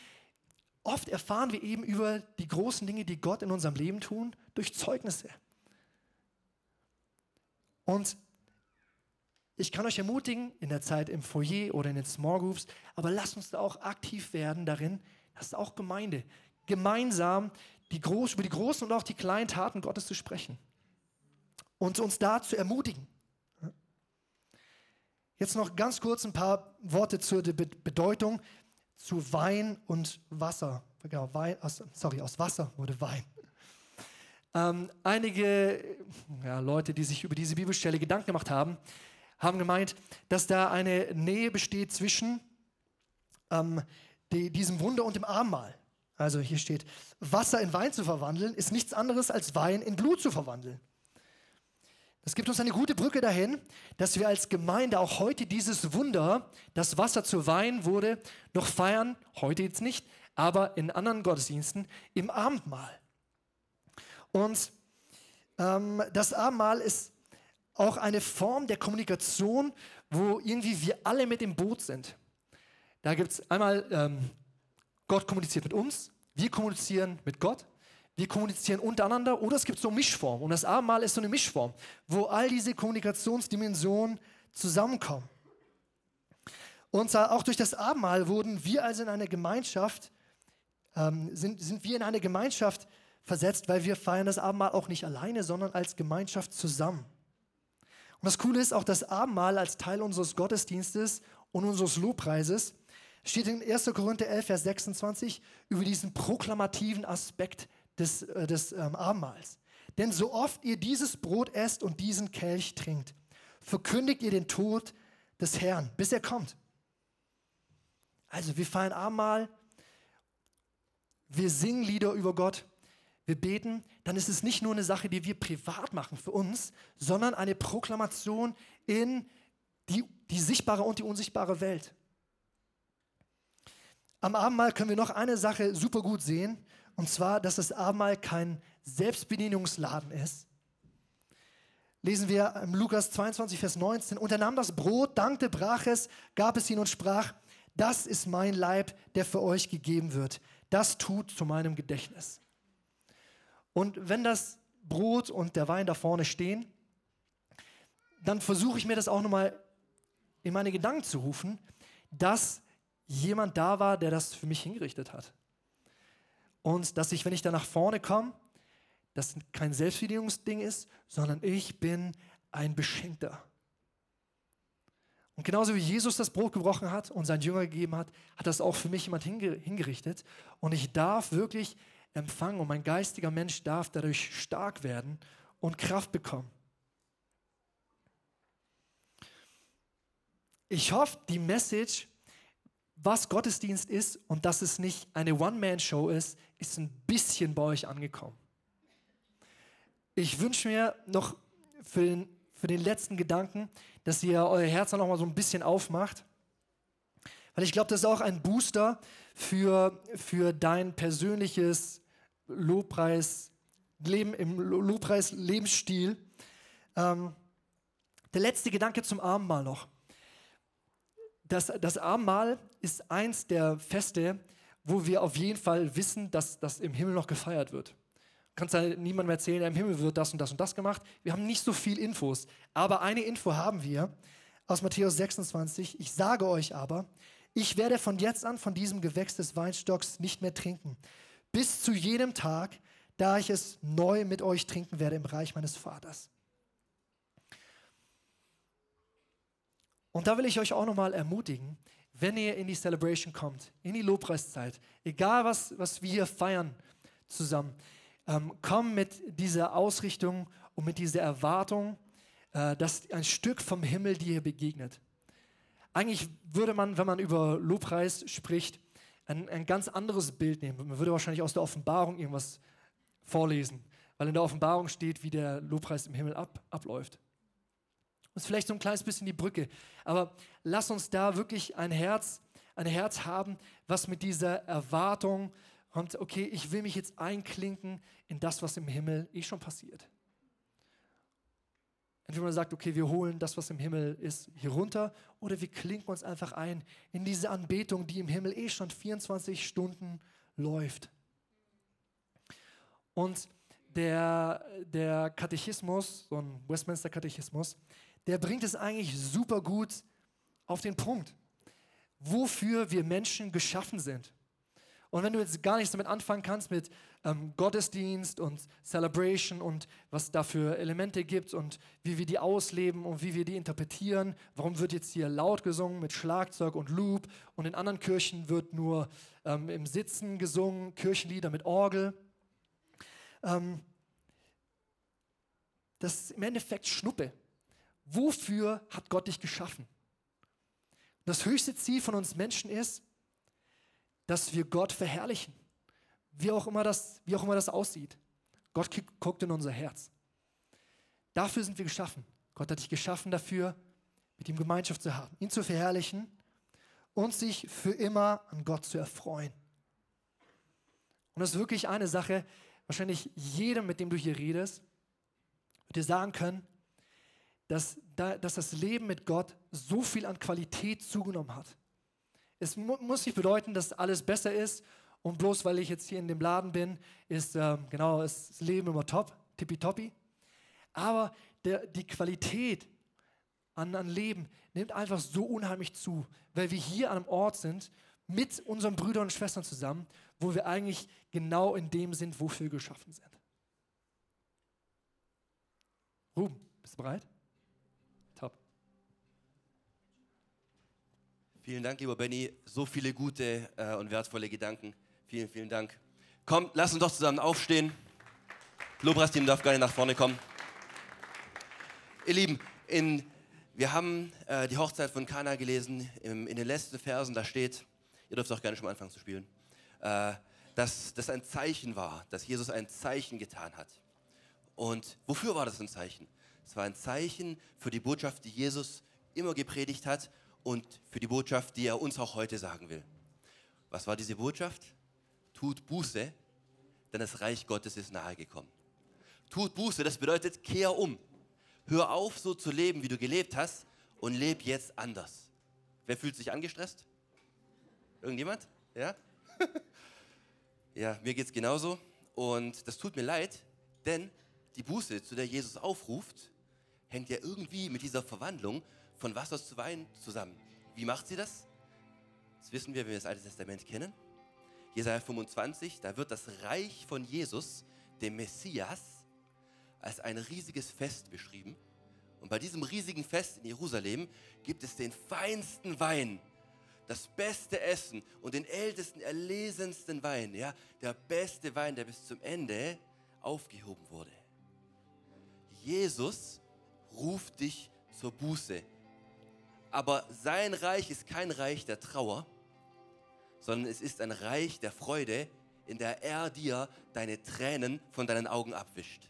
Oft erfahren wir eben über die großen Dinge, die Gott in unserem Leben tun, durch Zeugnisse. Und ich kann euch ermutigen, in der Zeit im Foyer oder in den Small Groups, aber lasst uns da auch aktiv werden darin, dass auch Gemeinde gemeinsam die groß, über die großen und auch die kleinen Taten Gottes zu sprechen und uns da zu ermutigen. Jetzt noch ganz kurz ein paar Worte zur Bedeutung zu Wein und Wasser. Genau, Wein, aus, sorry, aus Wasser wurde Wein. Ähm, einige ja, Leute, die sich über diese Bibelstelle Gedanken gemacht haben, haben gemeint, dass da eine Nähe besteht zwischen ähm, die, diesem Wunder und dem Abendmahl. Also hier steht, Wasser in Wein zu verwandeln, ist nichts anderes als Wein in Blut zu verwandeln. Das gibt uns eine gute Brücke dahin, dass wir als Gemeinde auch heute dieses Wunder, das Wasser zu Wein wurde, noch feiern. Heute jetzt nicht, aber in anderen Gottesdiensten im Abendmahl. Und ähm, das Abendmahl ist auch eine Form der Kommunikation, wo irgendwie wir alle mit im Boot sind. Da gibt es einmal, ähm, Gott kommuniziert mit uns, wir kommunizieren mit Gott wir kommunizieren untereinander oder es gibt so Mischformen. Und das Abendmahl ist so eine Mischform, wo all diese Kommunikationsdimensionen zusammenkommen. Und auch durch das Abendmahl wurden wir also in eine Gemeinschaft, ähm, sind, sind wir in eine Gemeinschaft versetzt, weil wir feiern das Abendmahl auch nicht alleine, sondern als Gemeinschaft zusammen. Und das Coole ist auch das Abendmahl als Teil unseres Gottesdienstes und unseres Lobpreises steht in 1. Korinther 11, Vers 26 über diesen proklamativen Aspekt des, äh, des ähm, Abendmahls. Denn so oft ihr dieses Brot esst und diesen Kelch trinkt, verkündigt ihr den Tod des Herrn, bis er kommt. Also wir feiern Abendmahl, wir singen Lieder über Gott, wir beten, dann ist es nicht nur eine Sache, die wir privat machen für uns, sondern eine Proklamation in die, die sichtbare und die unsichtbare Welt. Am Abendmahl können wir noch eine Sache super gut sehen, und zwar, dass das Abendmahl kein Selbstbedienungsladen ist. Lesen wir im Lukas 22, Vers 19. Und er nahm das Brot, dankte, brach es, gab es ihnen und sprach, das ist mein Leib, der für euch gegeben wird. Das tut zu meinem Gedächtnis. Und wenn das Brot und der Wein da vorne stehen, dann versuche ich mir das auch nochmal in meine Gedanken zu rufen, dass jemand da war, der das für mich hingerichtet hat. Und dass ich, wenn ich da nach vorne komme, das kein Selbstbedienungsding ist, sondern ich bin ein Beschenkter. Und genauso wie Jesus das Brot gebrochen hat und sein Jünger gegeben hat, hat das auch für mich jemand hingerichtet. Und ich darf wirklich empfangen und mein geistiger Mensch darf dadurch stark werden und Kraft bekommen. Ich hoffe, die Message was Gottesdienst ist und dass es nicht eine One-Man-Show ist, ist ein bisschen bei euch angekommen. Ich wünsche mir noch für den, für den letzten Gedanken, dass ihr euer Herz noch mal so ein bisschen aufmacht. Weil ich glaube, das ist auch ein Booster für, für dein persönliches Lobpreis, Leben im Lobpreis-Lebensstil. Ähm, der letzte Gedanke zum Abendmahl noch. Das, das Abendmahl ist eins der Feste, wo wir auf jeden Fall wissen, dass das im Himmel noch gefeiert wird. Du kannst ja niemandem erzählen, im Himmel wird das und das und das gemacht. Wir haben nicht so viel Infos. Aber eine Info haben wir aus Matthäus 26. Ich sage euch aber, ich werde von jetzt an von diesem Gewächs des Weinstocks nicht mehr trinken, bis zu jenem Tag, da ich es neu mit euch trinken werde im Reich meines Vaters. Und da will ich euch auch nochmal ermutigen, wenn ihr in die Celebration kommt, in die Lobpreiszeit, egal was, was wir hier feiern zusammen, ähm, komm mit dieser Ausrichtung und mit dieser Erwartung, äh, dass ein Stück vom Himmel dir begegnet. Eigentlich würde man, wenn man über Lobpreis spricht, ein, ein ganz anderes Bild nehmen. Man würde wahrscheinlich aus der Offenbarung irgendwas vorlesen, weil in der Offenbarung steht, wie der Lobpreis im Himmel ab, abläuft. Das ist vielleicht so ein kleines bisschen die Brücke. Aber lass uns da wirklich ein Herz, ein Herz haben, was mit dieser Erwartung kommt, okay, ich will mich jetzt einklinken in das, was im Himmel eh schon passiert. Entweder man sagt, okay, wir holen das, was im Himmel ist, hier runter, oder wir klinken uns einfach ein in diese Anbetung, die im Himmel eh schon 24 Stunden läuft. Und der, der Katechismus, so ein Westminster-Katechismus, der bringt es eigentlich super gut auf den Punkt, wofür wir Menschen geschaffen sind. Und wenn du jetzt gar nichts damit anfangen kannst, mit ähm, Gottesdienst und Celebration und was da für Elemente gibt und wie wir die ausleben und wie wir die interpretieren, warum wird jetzt hier laut gesungen mit Schlagzeug und Loop und in anderen Kirchen wird nur ähm, im Sitzen gesungen, Kirchenlieder mit Orgel. Ähm, das ist im Endeffekt Schnuppe. Wofür hat Gott dich geschaffen? Das höchste Ziel von uns Menschen ist, dass wir Gott verherrlichen. Wie auch immer das, wie auch immer das aussieht. Gott guckt in unser Herz. Dafür sind wir geschaffen. Gott hat dich geschaffen dafür, mit ihm Gemeinschaft zu haben, ihn zu verherrlichen und sich für immer an Gott zu erfreuen. Und das ist wirklich eine Sache, wahrscheinlich jedem, mit dem du hier redest, wird dir sagen können, dass, dass das Leben mit Gott so viel an Qualität zugenommen hat. Es mu muss nicht bedeuten, dass alles besser ist und bloß weil ich jetzt hier in dem Laden bin, ist ähm, genau das Leben immer top, tippitoppi. Aber der, die Qualität an, an Leben nimmt einfach so unheimlich zu, weil wir hier an einem Ort sind mit unseren Brüdern und Schwestern zusammen, wo wir eigentlich genau in dem sind, wofür wir geschaffen sind. Ruben, bist du bereit? Vielen Dank, lieber Benny. So viele gute äh, und wertvolle Gedanken. Vielen, vielen Dank. Kommt, lass uns doch zusammen aufstehen. Lobpreisteam darf gerne nach vorne kommen. Ihr Lieben, in, wir haben äh, die Hochzeit von Kana gelesen. Im, in den letzten Versen, da steht, ihr dürft auch gerne schon mal anfangen zu spielen, äh, dass das ein Zeichen war, dass Jesus ein Zeichen getan hat. Und wofür war das ein Zeichen? Es war ein Zeichen für die Botschaft, die Jesus immer gepredigt hat und für die Botschaft, die er uns auch heute sagen will. Was war diese Botschaft? Tut Buße, denn das Reich Gottes ist nahegekommen. Tut Buße, das bedeutet, kehr um. Hör auf, so zu leben, wie du gelebt hast und leb jetzt anders. Wer fühlt sich angestresst? Irgendjemand? Ja? ja, mir geht es genauso. Und das tut mir leid, denn die Buße, zu der Jesus aufruft, hängt ja irgendwie mit dieser Verwandlung von Wasser zu Wein zusammen. Wie macht sie das? Das wissen wir, wenn wir das Alte Testament kennen. Jesaja 25, da wird das Reich von Jesus, dem Messias, als ein riesiges Fest beschrieben. Und bei diesem riesigen Fest in Jerusalem gibt es den feinsten Wein, das beste Essen und den ältesten, erlesensten Wein. Ja, der beste Wein, der bis zum Ende aufgehoben wurde. Jesus ruft dich zur Buße, aber sein Reich ist kein Reich der Trauer, sondern es ist ein Reich der Freude, in der er dir deine Tränen von deinen Augen abwischt.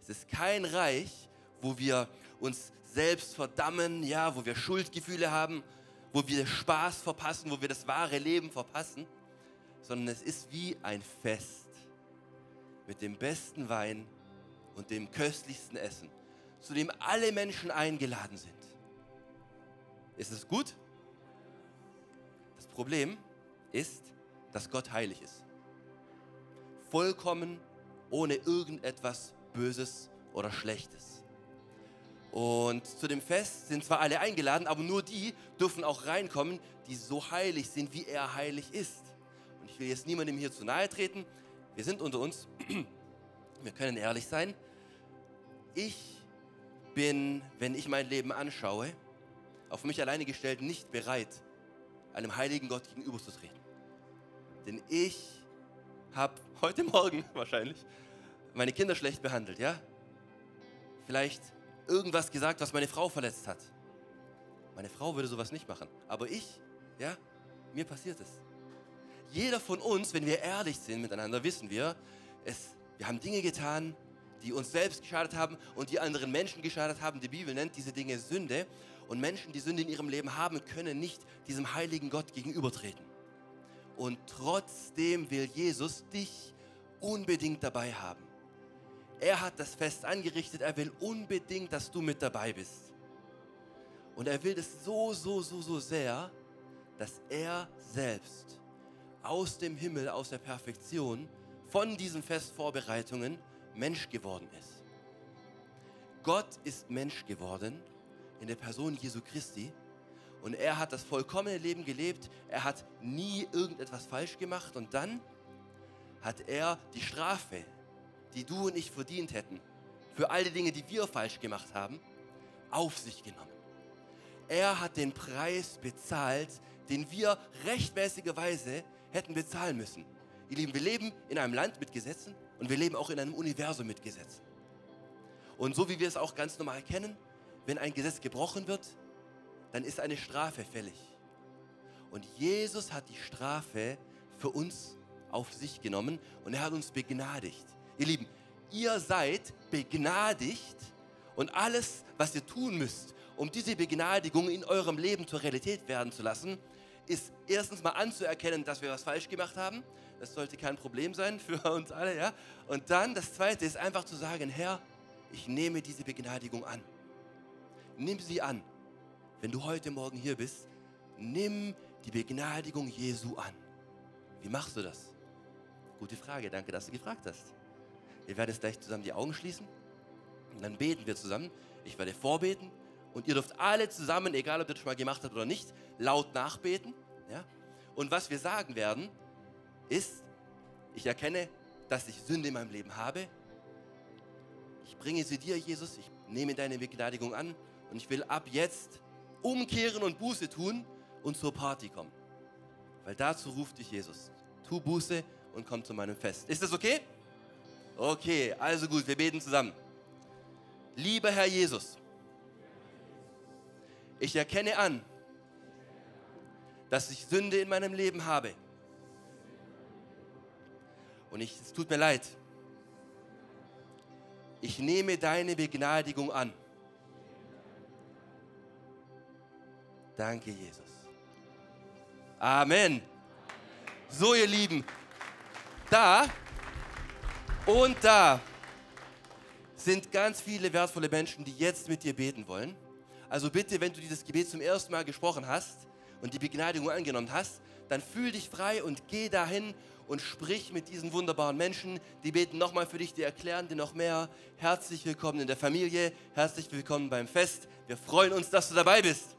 Es ist kein Reich, wo wir uns selbst verdammen, ja, wo wir Schuldgefühle haben, wo wir Spaß verpassen, wo wir das wahre Leben verpassen, sondern es ist wie ein Fest mit dem besten Wein und dem köstlichsten Essen, zu dem alle Menschen eingeladen sind. Ist es gut? Das Problem ist, dass Gott heilig ist. Vollkommen ohne irgendetwas Böses oder Schlechtes. Und zu dem Fest sind zwar alle eingeladen, aber nur die dürfen auch reinkommen, die so heilig sind, wie er heilig ist. Und ich will jetzt niemandem hier zu nahe treten. Wir sind unter uns. Wir können ehrlich sein. Ich bin, wenn ich mein Leben anschaue, auf mich alleine gestellt, nicht bereit, einem heiligen Gott gegenüberzutreten. Denn ich habe heute Morgen wahrscheinlich meine Kinder schlecht behandelt, ja? Vielleicht irgendwas gesagt, was meine Frau verletzt hat. Meine Frau würde sowas nicht machen, aber ich, ja, mir passiert es. Jeder von uns, wenn wir ehrlich sind miteinander, wissen wir, es, wir haben Dinge getan, die uns selbst geschadet haben und die anderen Menschen geschadet haben. Die Bibel nennt diese Dinge Sünde. Und Menschen, die Sünde in ihrem Leben haben, können nicht diesem heiligen Gott gegenübertreten. Und trotzdem will Jesus dich unbedingt dabei haben. Er hat das Fest angerichtet, er will unbedingt, dass du mit dabei bist. Und er will das so, so, so, so sehr, dass er selbst aus dem Himmel, aus der Perfektion, von diesen Festvorbereitungen Mensch geworden ist. Gott ist Mensch geworden in der Person Jesu Christi und er hat das vollkommene Leben gelebt. Er hat nie irgendetwas falsch gemacht und dann hat er die Strafe, die du und ich verdient hätten, für all die Dinge, die wir falsch gemacht haben, auf sich genommen. Er hat den Preis bezahlt, den wir rechtmäßigerweise hätten bezahlen müssen. Ihr Lieben, wir leben in einem Land mit Gesetzen und wir leben auch in einem Universum mit Gesetzen. Und so wie wir es auch ganz normal kennen, wenn ein Gesetz gebrochen wird, dann ist eine Strafe fällig. Und Jesus hat die Strafe für uns auf sich genommen und er hat uns begnadigt. Ihr Lieben, ihr seid begnadigt und alles, was ihr tun müsst, um diese Begnadigung in eurem Leben zur Realität werden zu lassen, ist erstens mal anzuerkennen, dass wir was falsch gemacht haben. Das sollte kein Problem sein für uns alle, ja. Und dann das Zweite ist einfach zu sagen, Herr, ich nehme diese Begnadigung an. Nimm sie an. Wenn du heute Morgen hier bist, nimm die Begnadigung Jesu an. Wie machst du das? Gute Frage, danke, dass du gefragt hast. Wir werden jetzt gleich zusammen die Augen schließen und dann beten wir zusammen. Ich werde vorbeten und ihr dürft alle zusammen, egal ob ihr das schon mal gemacht habt oder nicht, laut nachbeten. Ja? Und was wir sagen werden, ist, ich erkenne, dass ich Sünde in meinem Leben habe. Ich bringe sie dir, Jesus. Ich nehme deine Begnadigung an und ich will ab jetzt umkehren und Buße tun und zur Party kommen. Weil dazu ruft dich Jesus. Tu Buße und komm zu meinem Fest. Ist das okay? Okay, also gut, wir beten zusammen. Lieber Herr Jesus, ich erkenne an, dass ich Sünde in meinem Leben habe. Und ich, es tut mir leid. Ich nehme deine Begnadigung an. Danke, Jesus. Amen. So, ihr Lieben, da und da sind ganz viele wertvolle Menschen, die jetzt mit dir beten wollen. Also bitte, wenn du dieses Gebet zum ersten Mal gesprochen hast und die Begnadigung angenommen hast, dann fühl dich frei und geh dahin und sprich mit diesen wunderbaren Menschen. Die beten nochmal für dich, die erklären dir noch mehr. Herzlich willkommen in der Familie, herzlich willkommen beim Fest. Wir freuen uns, dass du dabei bist.